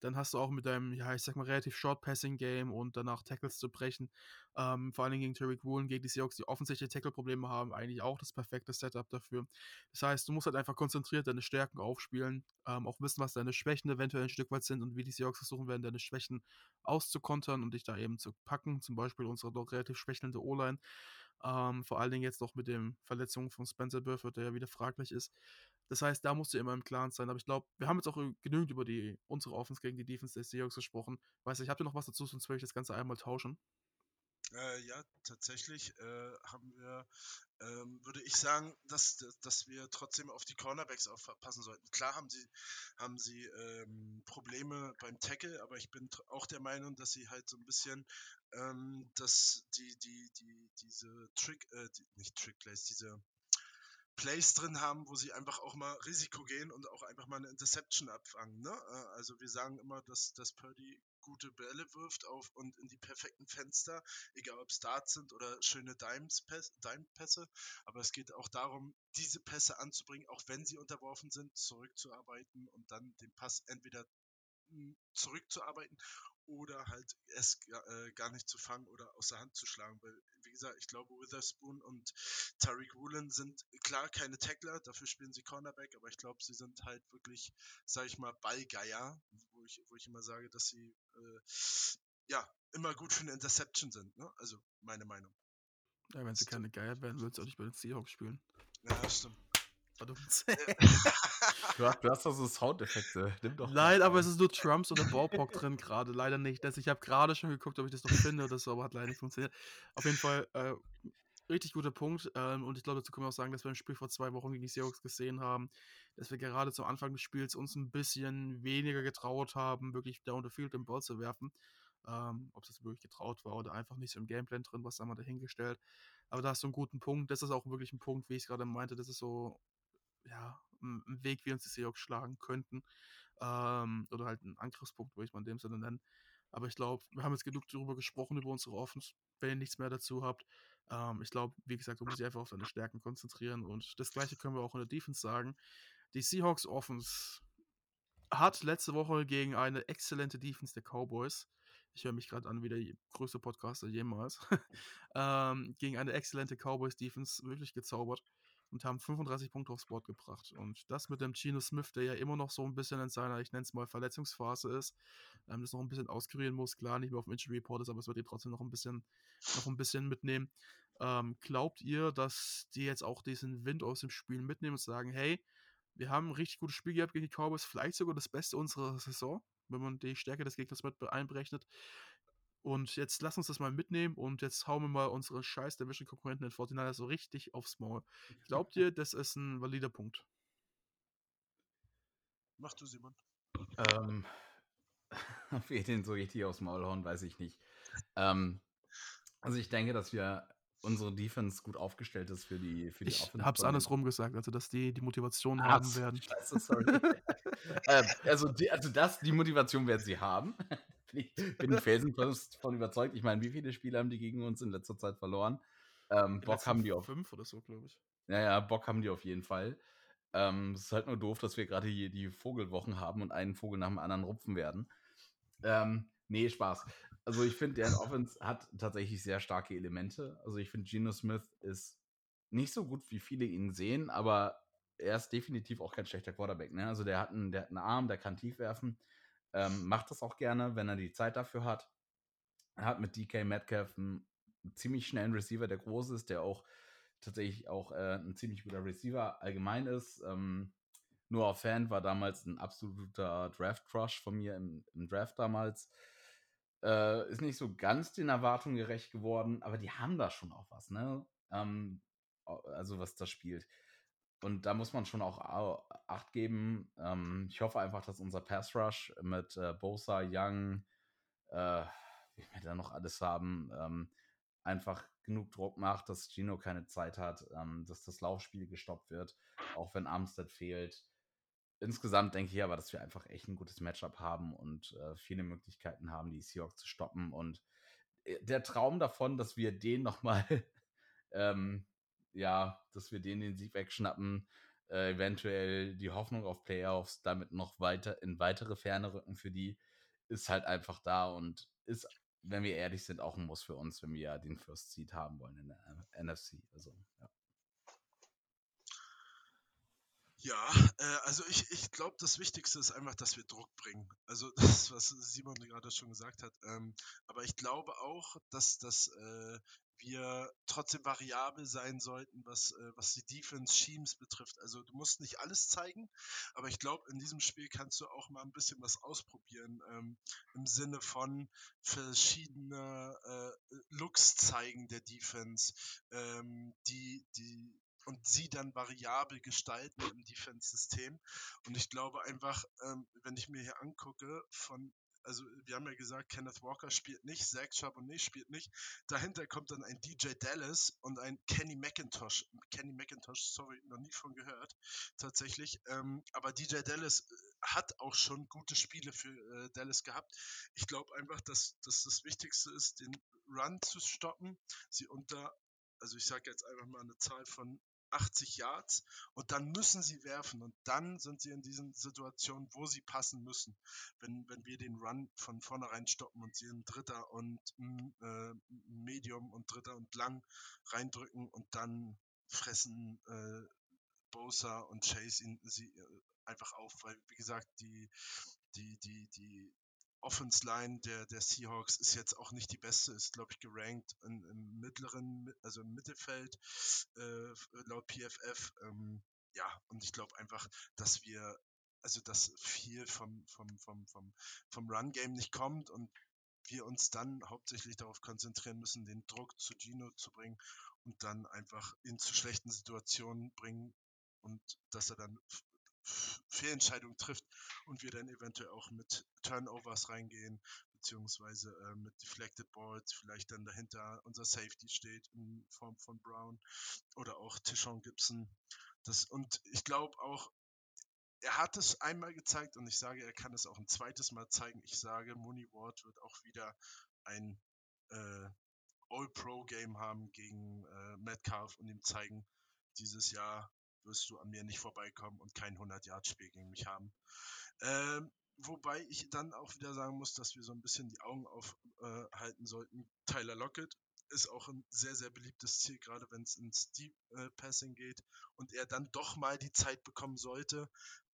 Dann hast du auch mit deinem, ja, ich sag mal, relativ Short Passing Game und danach Tackles zu brechen. Ähm, vor allen Dingen gegen Terry Woolen, gegen die Seahawks, die offensichtliche Tackle-Probleme haben, eigentlich auch das perfekte Setup dafür. Das heißt, du musst halt einfach konzentriert deine Stärken aufspielen, ähm, auch wissen, was deine Schwächen eventuell ein Stück weit sind und wie die Seahawks versuchen werden, deine Schwächen auszukontern und dich da eben zu packen. Zum Beispiel unsere doch relativ schwächelnde O-Line. Ähm, vor allen Dingen jetzt noch mit den Verletzungen von Spencer Burford, der ja wieder fraglich ist. Das heißt, da musst du immer im Klaren sein. Aber ich glaube, wir haben jetzt auch genügend über die unsere Offense gegen die Defense der Seahawks gesprochen. Weiß ich, habt ihr noch was dazu, sonst würde ich das Ganze einmal tauschen. Äh, ja, tatsächlich äh, haben wir, ähm, würde ich sagen, dass, dass wir trotzdem auf die Cornerbacks aufpassen sollten. Klar haben sie, haben sie ähm, Probleme beim Tackle, aber ich bin auch der Meinung, dass sie halt so ein bisschen ähm, dass die, die, die, diese Trick, äh, die, nicht Trick-Plays, diese Plays drin haben, wo sie einfach auch mal Risiko gehen und auch einfach mal eine Interception abfangen. Ne? Äh, also wir sagen immer, dass, dass Purdy gute Bälle wirft auf und in die perfekten Fenster, egal ob Starts sind oder schöne Dime-Pässe. Aber es geht auch darum, diese Pässe anzubringen, auch wenn sie unterworfen sind, zurückzuarbeiten und dann den Pass entweder zurückzuarbeiten oder halt es äh, gar nicht zu fangen oder aus der Hand zu schlagen. Weil, wie gesagt, ich glaube, Witherspoon und Tariq Woolen sind klar keine Tackler, dafür spielen sie Cornerback, aber ich glaube, sie sind halt wirklich, sag ich mal, Ballgeier, wo ich, wo ich immer sage, dass sie äh, ja immer gut für eine Interception sind. Ne? Also meine Meinung. Ja, wenn sie keine Geier wären, würden sie auch nicht bei den Seahawks spielen. Ja, stimmt. Du hast, du hast doch so Soundeffekte. Nimm doch Nein, aber es ist nur Trumps oder Ballpark drin gerade. Leider nicht. Das, ich habe gerade schon geguckt, ob ich das noch finde oder so, aber hat leider nicht funktioniert. Auf jeden Fall äh, richtig guter Punkt. Ähm, und ich glaube, dazu können wir auch sagen, dass wir im Spiel vor zwei Wochen gegen die Seahawks gesehen haben, dass wir gerade zum Anfang des Spiels uns ein bisschen weniger getraut haben, wirklich down the field den Ball zu werfen. Ähm, ob das wirklich getraut war oder einfach nicht so im Gameplan drin, was da mal dahingestellt. Aber da hast du einen guten Punkt. Das ist auch wirklich ein Punkt, wie ich es gerade meinte. Das ist so ja, ein ein Weg, wie uns die Seahawks schlagen könnten. Ähm, oder halt ein Angriffspunkt, würde ich mal in dem Sinne nennen. Aber ich glaube, wir haben jetzt genug darüber gesprochen, über unsere Offense. Wenn ihr nichts mehr dazu habt, ähm, ich glaube, wie gesagt, du musst dich einfach auf deine Stärken konzentrieren. Und das Gleiche können wir auch in der Defense sagen. Die Seahawks Offense hat letzte Woche gegen eine exzellente Defense der Cowboys, ich höre mich gerade an wie der größte Podcaster jemals, ähm, gegen eine exzellente Cowboys Defense wirklich gezaubert und haben 35 Punkte aufs Board gebracht. Und das mit dem Geno Smith, der ja immer noch so ein bisschen in seiner, ich nenne es mal, Verletzungsphase ist, ähm, das noch ein bisschen auskurieren muss, klar, nicht mehr auf dem Injury Report ist, aber es wird ihn trotzdem noch ein bisschen, noch ein bisschen mitnehmen. Ähm, glaubt ihr, dass die jetzt auch diesen Wind aus dem Spiel mitnehmen und sagen, hey, wir haben ein richtig gutes Spiel gehabt gegen die Cowboys, vielleicht sogar das Beste unserer Saison, wenn man die Stärke des Gegners mit einberechnet. Und jetzt lass uns das mal mitnehmen und jetzt hauen wir mal unsere scheiß Division-Konkurrenten in 49 so richtig aufs Maul. Glaubt ihr, das ist ein valider Punkt? Mach du, Simon. Ähm, ob wir den so richtig aufs Maul hauen, weiß ich nicht. Ähm, also ich denke, dass wir unsere Defense gut aufgestellt ist für die für die Ich Offense hab's andersrum gesagt, also dass die die Motivation Ah, haben werden. Scheiße, sorry. ähm, also, die, also das, die Motivation werden sie haben. Ich, bin felsenfest von überzeugt. Ich meine, wie viele Spiele haben die gegen uns in letzter Zeit verloren? Ähm, Bock haben die auf fünf oder so, glaube ich. Ja, ja, Bock haben die auf jeden Fall. Ähm, es ist halt nur doof, dass wir gerade hier die Vogelwochen haben und einen Vogel nach dem anderen rupfen werden. Ähm, nee, Spaß. Also ich finde, deren Offense hat tatsächlich sehr starke Elemente. Also ich finde, Geno Smith ist nicht so gut, wie viele ihn sehen, aber er ist definitiv auch kein schlechter Quarterback. Ne? Also der hat, einen, der hat einen Arm, der kann tief werfen, ähm, macht das auch gerne, wenn er die Zeit dafür hat. Er hat mit DK Metcalf einen ziemlich schnellen Receiver, der groß ist, der auch tatsächlich auch äh, ein ziemlich guter Receiver allgemein ist. Ähm, Noah Fan war damals ein absoluter Draft-Crush von mir im, im Draft damals. Äh, ist nicht so ganz den Erwartungen gerecht geworden, aber die haben da schon auch was, ne? Ähm, also was das spielt. Und da muss man schon auch au- Acht geben. Ähm, ich hoffe einfach, dass unser Pass Rush mit äh, Bosa, Young, äh, wie wir da noch alles haben, ähm, einfach genug Druck macht, dass Gino keine Zeit hat, ähm, dass das Laufspiel gestoppt wird, auch wenn Armstead fehlt. Insgesamt denke ich aber, dass wir einfach echt ein gutes Matchup haben und äh, viele Möglichkeiten haben, die Seahawks zu stoppen. Und äh, der Traum davon, dass wir den nochmal, ähm, ja, dass wir den den Sieg wegschnappen, äh, eventuell die Hoffnung auf Playoffs damit noch weiter in weitere Ferne rücken für die, ist halt einfach da und ist, wenn wir ehrlich sind, auch ein Muss für uns, wenn wir ja den First Seed haben wollen in der NFC. Also, ja. Ja, äh, also ich, ich glaube, das Wichtigste ist einfach, dass wir Druck bringen. Also das, was Simon gerade schon gesagt hat. Ähm, aber ich glaube auch, dass, dass äh, wir trotzdem variabel sein sollten, was, äh, was die Defense-Schemes betrifft. Also du musst nicht alles zeigen, aber ich glaube, in diesem Spiel kannst du auch mal ein bisschen was ausprobieren. Ähm, Im Sinne von verschiedene äh, Looks zeigen der Defense, ähm, die, die und sie dann variabel gestalten im Defense-System. Und ich glaube einfach, ähm, wenn ich mir hier angucke, von, also wir haben ja gesagt, Kenneth Walker spielt nicht, Zach Charbonnet spielt nicht. Dahinter kommt dann ein DJ Dallas und ein Kenny McIntosh. Kenny McIntosh, sorry, noch nie von gehört, tatsächlich. Ähm, aber DJ Dallas hat auch schon gute Spiele für äh, Dallas gehabt. Ich glaube einfach, dass, dass das Wichtigste ist, den Run zu stoppen, sie unter, also ich sage jetzt einfach mal eine Zahl von 80 Yards und dann müssen sie werfen und dann sind sie in diesen Situationen, wo sie passen müssen. Wenn, wenn wir den Run von vornherein stoppen und sie in Dritter und äh, Medium und Dritter und Lang reindrücken und dann fressen äh, Bosa und Chase ihn, sie äh, einfach auf, weil wie gesagt, die, die, die, die Offense Line der, der Seahawks ist jetzt auch nicht die beste, ist glaube ich gerankt in, im mittleren, also im Mittelfeld äh, laut PFF. Ähm, ja, und ich glaube einfach, dass wir, also dass viel vom, vom, vom, vom, vom Run-Game nicht kommt und wir uns dann hauptsächlich darauf konzentrieren müssen, den Druck zu Gino zu bringen und dann einfach ihn zu schlechten Situationen bringen und dass er dann Fehlentscheidungen trifft und wir dann eventuell auch mit Turnovers reingehen, beziehungsweise äh, mit Deflected Balls, vielleicht dann dahinter unser Safety steht in Form von Brown oder auch Tishon Gibson. Das, und ich glaube auch, er hat es einmal gezeigt und ich sage, er kann es auch ein zweites Mal zeigen. Ich sage, Mooney Ward wird auch wieder ein äh, All-Pro-Game haben gegen äh, Metcalf und ihm zeigen, dieses Jahr wirst du an mir nicht vorbeikommen und kein 100-Yard-Spiel gegen mich haben. Ähm, wobei ich dann auch wieder sagen muss, dass wir so ein bisschen die Augen aufhalten äh, sollten. Tyler Lockett ist auch ein sehr, sehr beliebtes Ziel, gerade wenn es ins Deep äh, Passing geht und er dann doch mal die Zeit bekommen sollte,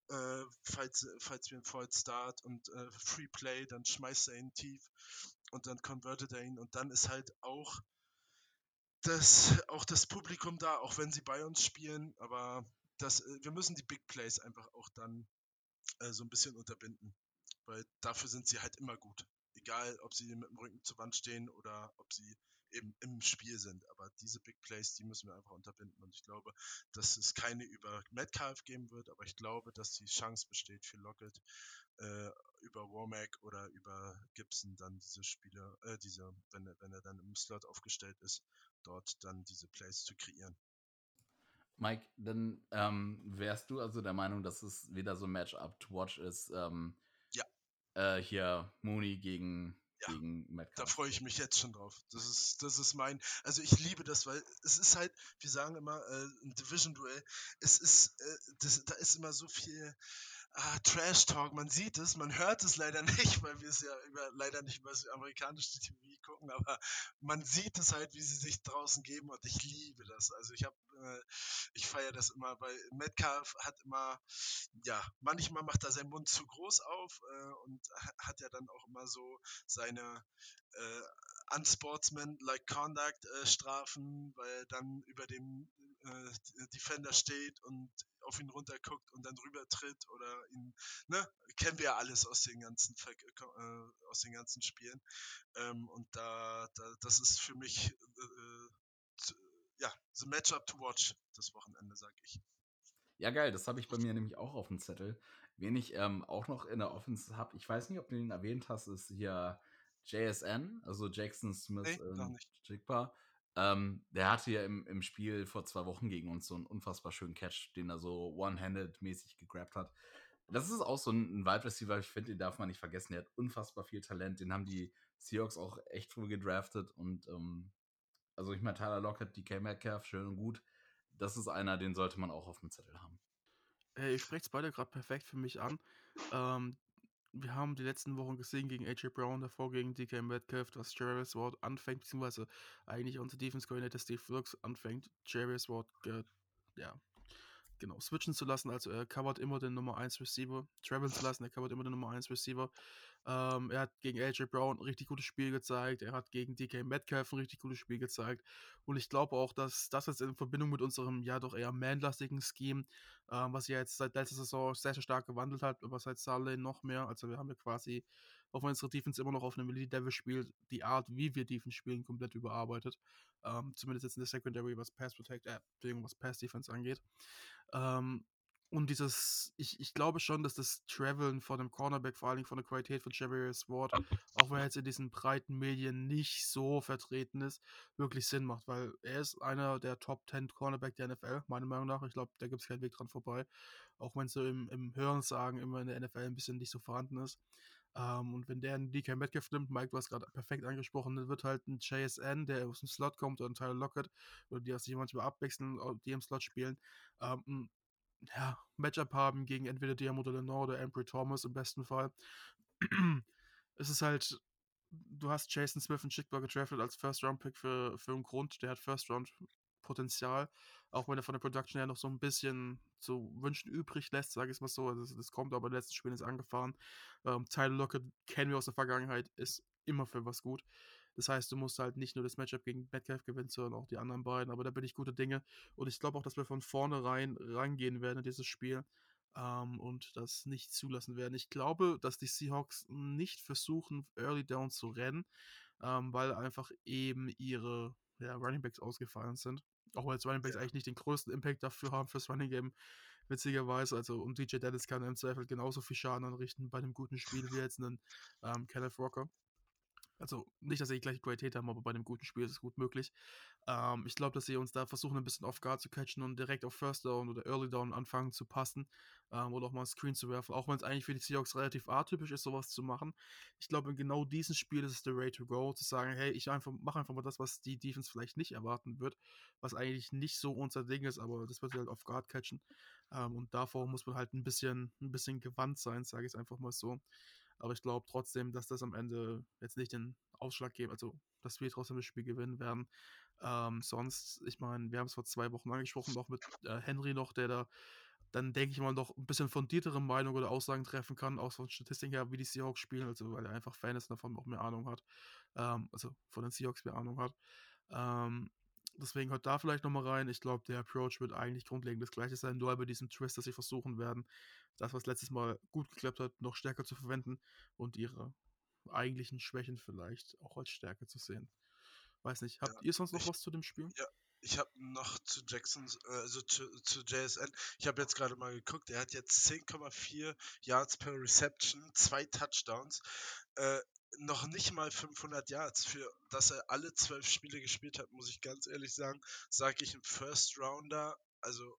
äh, falls, falls wir einen Void Start und äh, Free Play, dann schmeißt er ihn tief und dann convertet er ihn und dann ist halt auch das, auch das Publikum da, auch wenn sie bei uns spielen, aber das, äh, wir müssen die Big Plays einfach auch dann äh, so ein bisschen unterbinden, weil dafür sind sie halt immer gut. Egal, ob sie mit dem Rücken zur Wand stehen oder ob sie eben im Spiel sind. Aber diese Big Plays, die müssen wir einfach unterbinden. Und ich glaube, dass es keine über Metcalf geben wird, aber ich glaube, dass die Chance besteht für Lockett äh, über Womack oder über Gibson dann diese Spiele, äh, diese, wenn er, wenn er dann im Slot aufgestellt ist, dort dann diese Plays zu kreieren. Mike, dann ähm, wärst du also der Meinung, dass es wieder so ein Matchup to watch ist? Ähm, ja. Äh, hier Mooney gegen, ja. Da freue ich mich jetzt schon drauf. Das ist, das ist mein, also ich liebe das, weil es ist halt, wir sagen immer, äh, ein Division-Duell. Es ist, äh, das, da ist immer so viel ah, Trash Talk, man sieht es, man hört es leider nicht, weil wir es ja über, leider nicht über das amerikanische TV gucken, aber man sieht es halt, wie sie sich draußen geben und ich liebe das. Also ich habe, äh, ich feiere das immer, weil Metcalf hat immer, ja, manchmal macht er seinen Mund zu groß auf äh, und hat ja dann auch immer so seine äh, unsportsmanlike conduct äh, Strafen, weil er dann über dem äh, Defender steht und auf ihn runterguckt und dann rüber tritt oder ihn, ne, kennen wir ja alles aus den ganzen, äh, aus den ganzen Spielen. Ähm, und da, da, das ist für mich, äh, ja, the matchup to watch das Wochenende, sag ich. Ja, geil, das habe ich bei mir nämlich auch auf dem Zettel. Wen ich ähm, auch noch in der Offense habe, ich weiß nicht, ob du ihn erwähnt hast, ist hier JSN, also Jackson Smith nee, ähm, Jigba. Ähm, der hatte ja im, im Spiel vor zwei Wochen gegen uns so einen unfassbar schönen Catch, den er so one-handed-mäßig gegrabt hat. Das ist auch so ein, ein Wide Receiver, ich finde, den darf man nicht vergessen. Der hat unfassbar viel Talent. Den haben die Seahawks auch echt früh gedraftet. Und ähm, also ich meine, Tyler Lockett, DK Metcalf, schön und gut. Das ist einer, den sollte man auch auf dem Zettel haben. Hey, ich spreche es beide gerade perfekt für mich an. Ähm, wir haben die letzten Wochen gesehen gegen AJ Brown, davor gegen DK Metcalf, dass Jarvis Ward anfängt, beziehungsweise eigentlich unser Defense Coordinator Steve Wilkes anfängt, Jarvis Ward, äh, ja, genau, switchen zu lassen. Also er covert immer den Nummer 1 Receiver, traveln zu lassen, er covert immer den Nummer 1 Receiver. Ähm, er hat gegen AJ Brown ein richtig gutes Spiel gezeigt. Er hat gegen DK Metcalf ein richtig gutes Spiel gezeigt. Und ich glaube auch, dass das jetzt in Verbindung mit unserem ja doch eher manlastigen Scheme, ähm, was ja jetzt seit letzter Saison sehr, sehr stark gewandelt hat, aber seit Saleh noch mehr. Also wir haben ja quasi, auch wenn unsere Defense immer noch auf einem Elite Level spielt, die Art, wie wir Defense spielen, komplett überarbeitet. Ähm, zumindest jetzt in der Secondary, was Pass Protect, äh, was Pass Defense angeht. Ähm, Und dieses ich ich glaube schon, dass das Traveln von 'nem Cornerback, vor allen Dingen von der Qualität von Charvarius Ward, auch wenn er jetzt in diesen breiten Medien nicht so vertreten ist, wirklich Sinn macht, weil er ist einer der Top 10 Cornerback der NFL, meiner Meinung nach. Ich glaube, da gibt's keinen Weg dran vorbei, auch wenn's so im im Hörensagen immer in der NFL 'n bisschen nicht so vorhanden ist. Ähm, und wenn der 'n DK Metcalf nimmt, Mike, du hast grad perfekt angesprochen, dann wird halt 'n JSN, der aus'm Slot kommt oder 'n Tyler Lockett oder die auch sich manchmal abwechseln, die im Slot spielen, ähm, ja, Matchup haben gegen entweder Deammon Lenoir oder Ambry Thomas im besten Fall. Es ist halt du hast Jason Smith-Njigba gedraftet als First-Round-Pick für für 'n Grund. Der hat First-Round-Potenzial, auch wenn er von der Production her noch so 'n bisschen zu wünschen übrig lässt, sage ich's mal so. Also, das kommt aber in den letzten Spielen jetzt angefahren. Ähm, Tyler Lockett kennen wir aus der Vergangenheit, ist immer für was gut. Das heißt, du musst halt nicht nur das Matchup gegen Metcalf gewinnen, sondern auch die anderen beiden, aber da bin ich guter Dinge. Und ich glaube auch, dass wir von vornherein rangehen werden in dieses Spiel, ähm, und das nicht zulassen werden. Ich glaube, dass die Seahawks nicht versuchen, Early Down zu rennen, ähm, weil einfach eben ihre, ja, Running Backs ausgefallen sind. Auch weil Running Backs Ja. eigentlich nicht den größten Impact dafür haben fürs Running Game, witzigerweise. Also, und DJ Dallas kann im Zweifel genauso viel Schaden anrichten bei 'nem guten Spiel wie jetzt 'nen, ähm, Kenneth Walker. Also, nicht, dass sie die gleiche Qualität haben, aber bei 'nem guten Spiel ist es gut möglich. Ähm, ich glaube, dass sie uns da versuchen, 'n bisschen off guard zu catchen und direkt auf First Down oder Early Down anfangen zu passen, ähm, oder auch mal 'n Screen zu werfen, auch wenn's eigentlich für die Seahawks relativ atypisch ist, so was zu machen. Ich glaube, in genau diesem Spiel ist es the way to go, zu sagen: „Hey, ich einfach mache einfach mal das, was die Defense vielleicht nicht erwarten wird“, was eigentlich nicht so unser Ding ist, aber das wird sie halt off guard catchen. Ähm, und davor muss man halt 'n bisschen 'n bisschen gewandt sein, sage ich's einfach mal so. Aber ich glaube trotzdem, dass das am Ende jetzt nicht den Ausschlag geben also, dass wir trotzdem das Spiel gewinnen werden. Ähm, sonst ich meine, wir haben's vor 2 Wochen angesprochen, auch mit, äh, Henry noch, der da dann, denke ich mal, noch 'n bisschen fundiertere Meinung oder Aussagen treffen kann, auch von Statistiken her, wie die Seahawks spielen, also, weil er einfach Fan ist und davon auch mehr Ahnung hat, ähm, also, von den Seahawks mehr Ahnung hat. Ähm, deswegen hört da vielleicht noch mal rein. Ich glaube, der Approach wird eigentlich grundlegend das Gleiche sein, nur halt mit diesem Twist, dass sie versuchen werden, das, was letztes Mal gut geklappt hat, noch stärker zu verwenden und ihre eigentlichen Schwächen vielleicht auch als Stärke zu sehen. Weiß nicht, habt Ja, ihr sonst noch ich was zu dem Spiel? ja, ich habe noch zu Jacksons äh, also, zu zu JSN ich habe jetzt grade mal geguckt, er hat jetzt 10,4 Yards per Reception, 2 Touchdowns, äh, noch nicht mal 500 Yards. Für dass er alle 12 Spiele gespielt hat, muss ich ganz ehrlich sagen, sage ich 'n First Rounder, also,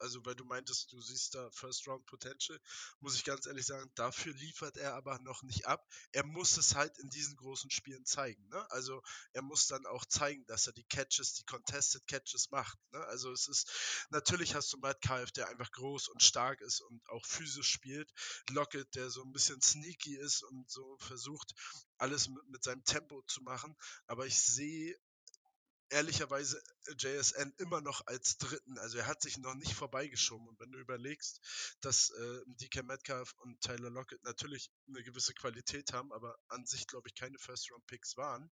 also, weil du meintest, du siehst da First Round Potential, muss ich ganz ehrlich sagen, dafür liefert er aber noch nicht ab. Er muss es halt in diesen großen Spielen zeigen, ne? Also, er muss dann auch zeigen, dass er die Catches, die Contested Catches macht, ne? Also, es ist natürlich hast du Metcalf, der einfach groß und stark ist und auch physisch spielt. Lockett, der so 'n bisschen sneaky ist und so versucht, alles mit mit seinem Tempo zu machen. Aber ich sehe ehrlicherweise JSN immer noch als 3. Also, er hat sich noch nicht vorbeigeschoben. Und wenn du überlegst, dass, äh, DK Metcalf und Tyler Lockett natürlich 'ne gewisse Qualität haben, aber an sich, glaube ich, keine First Round Picks waren.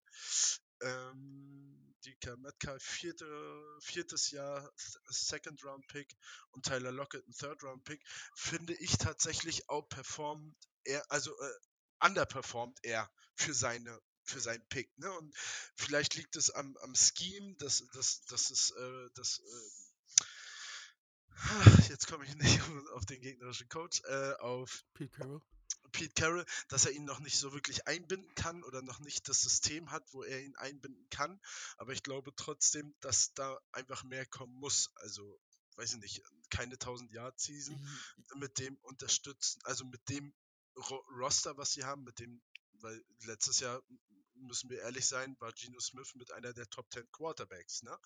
Ähm, DK Metcalf 4. 4. Jahr, S Second Round Pick und Tyler Lockett 'n Third Round Pick, finde ich tatsächlich outperformed er also, äh, underperformed er für seine für seinen Pick, ne? Und vielleicht liegt es am am Scheme, dass dass dass es, äh dass, äh jetzt komme ich nicht auf den gegnerischen Coach, äh, auf Pete Carroll. Pete Carroll, dass er ihn noch nicht so wirklich einbinden kann oder noch nicht das System hat, wo er ihn einbinden kann. Aber ich glaube trotzdem, dass da einfach mehr kommen muss. Also, weiß ich nicht, keine 1000 Yard Season J mit dem unterstützen also, mit dem Ro Roster, was sie haben, mit dem weil letztes Jahr, müssen wir ehrlich sein, war Geno Smith mit einer der Top 10 Quarterbacks, ne?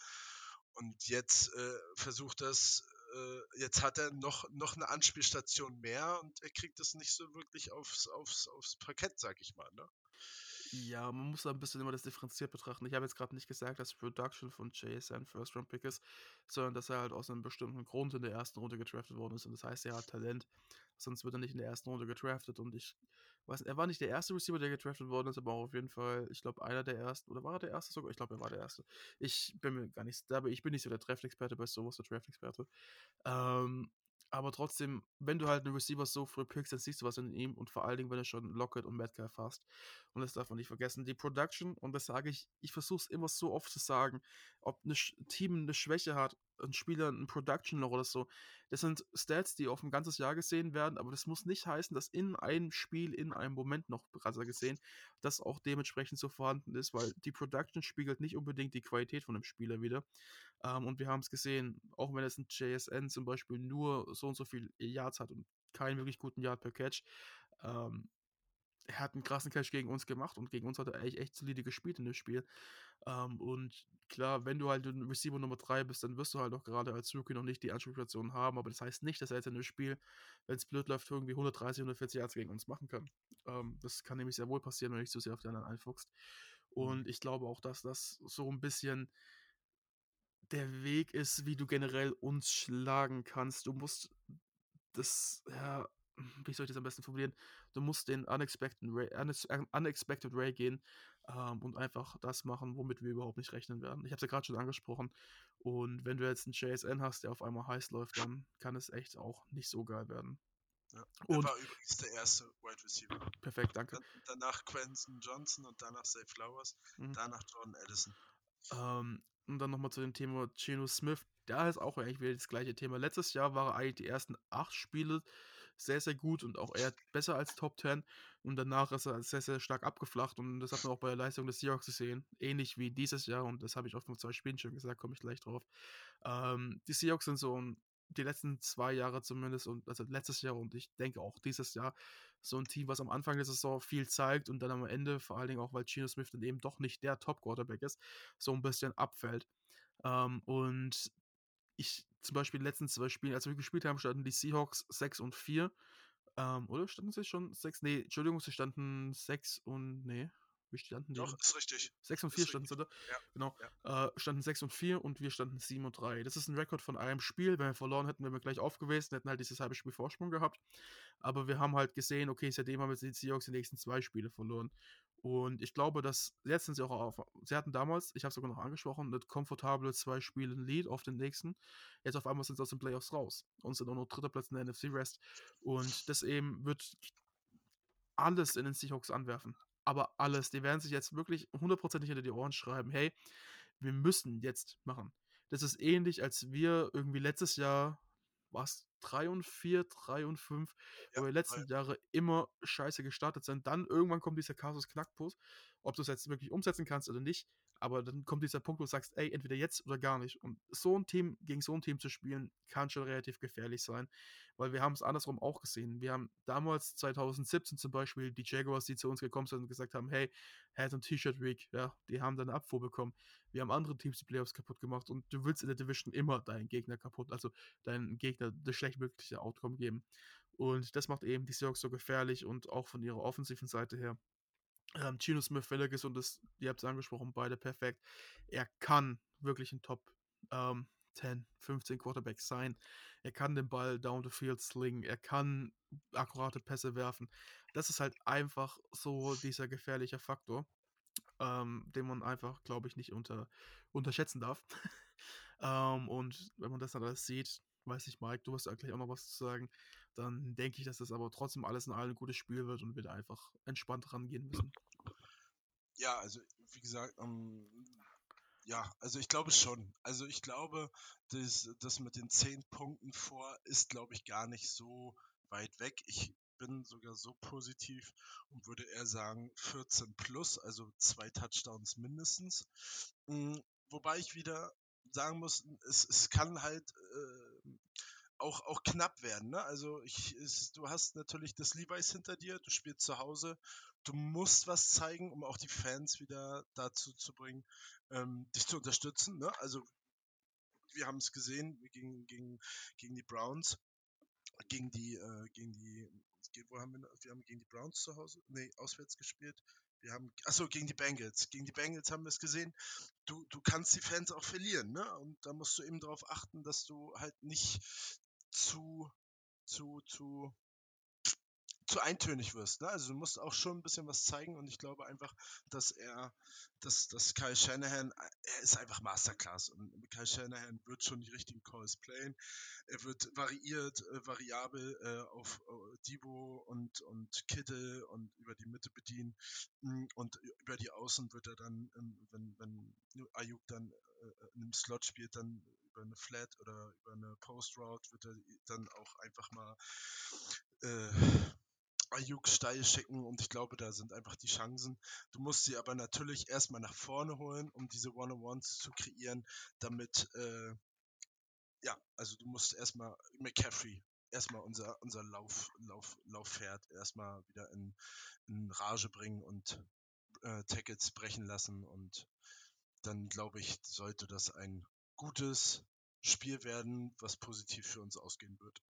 Und jetzt, äh, versucht er's äh, jetzt hat er noch noch 'ne Anspielstation mehr und er kriegt es nicht so wirklich aufs aufs aufs Parkett, sage ich mal, ne? Ja, man muss da 'n bisschen immer das differenziert betrachten. Ich habe jetzt grad nicht gesagt, dass Production von JSN First Round Pick ist, sondern dass er halt aus 'nem bestimmten Grund in der 1. Runde gedraftet worden ist. Und das heißt, er hat Talent, sonst wird er nicht in der 1. Runde gedraftet. Und ich weiß er war nicht der 1. Receiver, der gedraftet worden ist, aber auf jeden Fall, ich glaube, einer der ersten oder war er der 1. sogar? Ich glaube, er war der 1. Ich bin mir gar nicht aber ich bin nicht so der Draft-Experte bei so was, der Draft-Experte. Ähm, aber trotzdem, wenn du halt 'nen Receiver so früh pickst, dann siehst du was in ihm und vor allen Dingen, wenn du schon Lockett und Metcalf hast. Und das darf man nicht vergessen. Die Production, und das sage ich ich versuche es immer so oft zu sagen, ob 'ne Sch Team 'ne Schwäche hat, ein Spieler ein Production noch oder so. Das sind Stats, die auf ein ganzes Jahr gesehen werden, aber das muss nicht heißen, dass in einem Spiel, in einem Moment noch krasser gesehen, das auch dementsprechend so vorhanden ist, weil die Production spiegelt nicht unbedingt die Qualität von dem Spieler wieder. Ähm, und wir haben es gesehen, auch wenn es ein JSN zum Beispiel nur so und so viel Yards hat und keinen wirklich guten Yard per Catch, ähm, er hat einen krassen Catch gegen uns gemacht und gegen uns hat er eigentlich echt solide gespielt in dem Spiel. Ähm, und klar, wenn du halt ein Receiver Nummer 3 bist, dann wirst du halt auch gerade als Rookie noch nicht die Anspielstation haben, aber das heißt nicht, dass er jetzt in dem Spiel, wenn es blöd läuft, irgendwie 130, 140 Yards gegen uns machen kann. Ähm, das kann nämlich sehr wohl passieren, wenn du nicht zu sehr auf die anderen einfuchst. Mhm. Und ich glaube auch, dass das so ein bisschen der Weg ist, wie du generell uns schlagen kannst. Du musst das, ja, wie soll ich das am besten formulieren? Du musst den Unexpected Ray, äh, Unexpected Ray gehen ähm, und einfach das machen, womit wir überhaupt nicht rechnen werden. Ich habe es ja gerade schon angesprochen. Und wenn du jetzt einen JSN hast, der auf einmal heiß läuft, dann kann es echt auch nicht so geil werden. Ja. Und war übrigens der erste Wide Receiver. perfekt, danke. Dann, danach Quentin Johnson und danach Zay Flowers, Mhm. danach Jordan Addison. Ähm, und dann nochmal zu dem Thema Geno Smith. Da ist auch eigentlich wieder das gleiche Thema. Letztes Jahr war er eigentlich die ersten acht Spiele sehr, sehr gut und auch eher besser als Top 10. Und danach ist er sehr, sehr stark abgeflacht. Und das hat man auch bei der Leistung des Seahawks gesehen. Ähnlich wie dieses Jahr. Und das habe ich auch vor zwei Spielen schon gesagt, komme ich gleich drauf. Ähm, die Seahawks sind so ein, die letzten zwei Jahre zumindest, und also letztes Jahr und ich denke auch dieses Jahr, so ein Team, was am Anfang der Saison viel zeigt und dann am Ende, vor allen Dingen auch, weil Geno Smith dann eben doch nicht der Top-Quarterback ist, so ein bisschen abfällt. Ähm, und ich zum Beispiel in den letzten zwei Spielen, als wir gespielt haben, standen die Seahawks 6 und 4. Ähm, oder standen sie schon 6? Nee, Entschuldigung, sie standen 6 und. Nee, wie standen? Doch, ist richtig. 6 und ist 4 standen sie, oder? Ja, Genau. Äh, standen 6 und 4 und wir standen 7 und 3. Das ist ein Rekord von einem Spiel. Wenn wir verloren hätten, wären wir gleich aufgewesen, hätten halt dieses halbe Spiel Vorsprung gehabt. Aber wir haben halt gesehen, okay, seitdem haben jetzt die Seahawks die nächsten zwei Spiele verloren. Und ich glaube, dass jetzt sind sie auch auf. Sie hatten damals, ich habe es sogar noch angesprochen, eine komfortable zwei Spiele Lead auf den nächsten. Jetzt auf einmal sind sie aus den Playoffs raus und sind auch noch dritter Platz in der NFC West. Und das eben wird alles in den Seahawks anwerfen. Aber alles. Die werden sich jetzt wirklich hundertprozentig hinter die Ohren schreiben: hey, wir müssen jetzt machen. Das ist ähnlich, als wir irgendwie letztes Jahr, was, 3 und 4, 3 und 5, Ja, wo wir letzten drei. Jahre immer scheiße gestartet sind. Dann irgendwann kommt dieser Kasus Knackpunkt, ob du es jetzt wirklich umsetzen kannst oder nicht. Aber dann kommt dieser Punkt, wo du sagst, ey, entweder jetzt oder gar nicht. Und so ein Team gegen so ein Team zu spielen, kann schon relativ gefährlich sein. Weil wir haben es andersrum auch gesehen. Wir haben damals 2017 zum Beispiel die Jaguars, die zu uns gekommen sind und gesagt haben, hey, Head und T-Shirt Week, ja, die haben dann Abfuhr bekommen. Wir haben andere Teams die Playoffs kaputt gemacht und du willst in der Division immer deinen Gegner kaputt, also deinen Gegner das schlechtmögliche Outcome geben. Und das macht eben die Seahawks so gefährlich und auch von ihrer offensiven Seite her. Ähm, Geno Smith, er gesund ist, ihr habt es angesprochen, beide perfekt. Er kann wirklich ein Top ähm, 10, 15 Quarterback sein. Er kann den Ball down the field slingen. Er kann akkurate Pässe werfen. Das ist halt einfach so dieser gefährliche Faktor, ähm, den man einfach, glaube ich, nicht unter, unterschätzen darf. ähm, und wenn man das dann alles sieht, weiß ich, Mike, du hast gleich auch noch was zu sagen, dann denke ich, dass das aber trotzdem alles in allem ein gutes Spiel wird und wir da einfach entspannt rangehen müssen. Ja, also wie gesagt, ähm, ja, also ich glaube schon. Also ich glaube, das, das mit den zehn Punkten vor ist, glaube ich, gar nicht so weit weg. Ich bin sogar so positiv und würde eher sagen 14 plus, also zwei Touchdowns mindestens. Mm, Wobei ich wieder sagen muss, es, es kann halt äh, auch, auch knapp werden. Ne? Also ich, es, du hast natürlich das Levi's hinter dir, du spielst zu Hause, du musst was zeigen, um auch die Fans wieder dazu zu bringen, ähm, dich zu unterstützen. Ne? Also wir haben es gesehen gegen, gegen, gegen die Browns, gegen die, äh, gegen die, wo haben wir, wir haben gegen die Browns zu Hause, nee, auswärts gespielt. Wir haben, achso, gegen die Bengals. Gegen die Bengals haben wir es gesehen. Du, du kannst die Fans auch verlieren, ne? Und da musst du eben darauf achten, dass du halt nicht zu, zu, zu, zu eintönig wirst. Ne? Also du musst auch schon ein bisschen was zeigen und ich glaube einfach, dass er, dass, dass Kyle Shanahan, er ist einfach Masterclass und Kyle Shanahan wird schon die richtigen Calls playen. Er wird variiert, äh, variabel äh, auf äh, Debo und, und Kittel und über die Mitte bedienen mm, und über die Außen wird er dann, ähm, wenn, wenn Ayuk dann äh, in einem Slot spielt, dann über eine Flat oder über eine Post Route wird er dann auch einfach mal äh, Ayuk steil schicken und ich glaube, da sind einfach die Chancen. Du musst sie aber natürlich erstmal nach vorne holen, um diese One-on-Ones zu kreieren, damit, äh, ja, also du musst erstmal McCaffrey, erstmal unser, unser Lauf, Lauf, Lauffpferd erstmal wieder in, in Rage bringen und äh, Tackles brechen lassen und dann glaube ich, sollte das ein gutes Spiel werden, was positiv für uns ausgehen wird.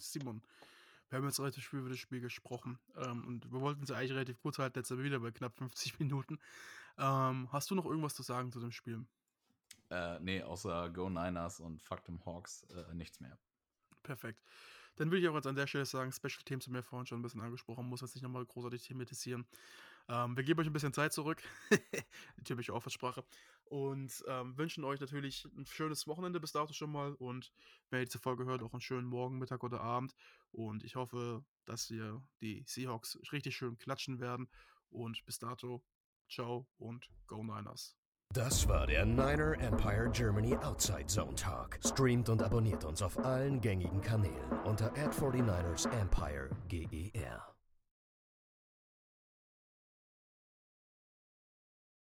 Simon, wir haben jetzt relativ viel über das Spiel gesprochen ähm, und wir wollten es eigentlich relativ kurz halten, jetzt sind wir wieder bei knapp 50 Minuten. Ähm, hast du noch irgendwas zu sagen zu dem Spiel? Äh, nee, außer Go Niners und Fuck them Hawks äh, nichts mehr. Perfekt. Dann will ich auch jetzt an der Stelle sagen, Special Teams haben wir vorhin schon ein bisschen angesprochen, muss jetzt nicht nochmal großartig thematisieren. Ähm, wir geben euch ein bisschen Zeit zurück. Typische Aufwärtssprache. Und ähm, wünschen euch natürlich ein schönes Wochenende bis dato schon mal. Und wer diese Folge hört, auch einen schönen Morgen, Mittag oder Abend. Und ich hoffe, dass wir die Seahawks richtig schön klatschen werden. Und bis dato, ciao und Go Niners. Das war der Niner Empire Germany Outside Zone Talk. Streamt und abonniert uns auf allen gängigen Kanälen unter ad 49 ersempire GER.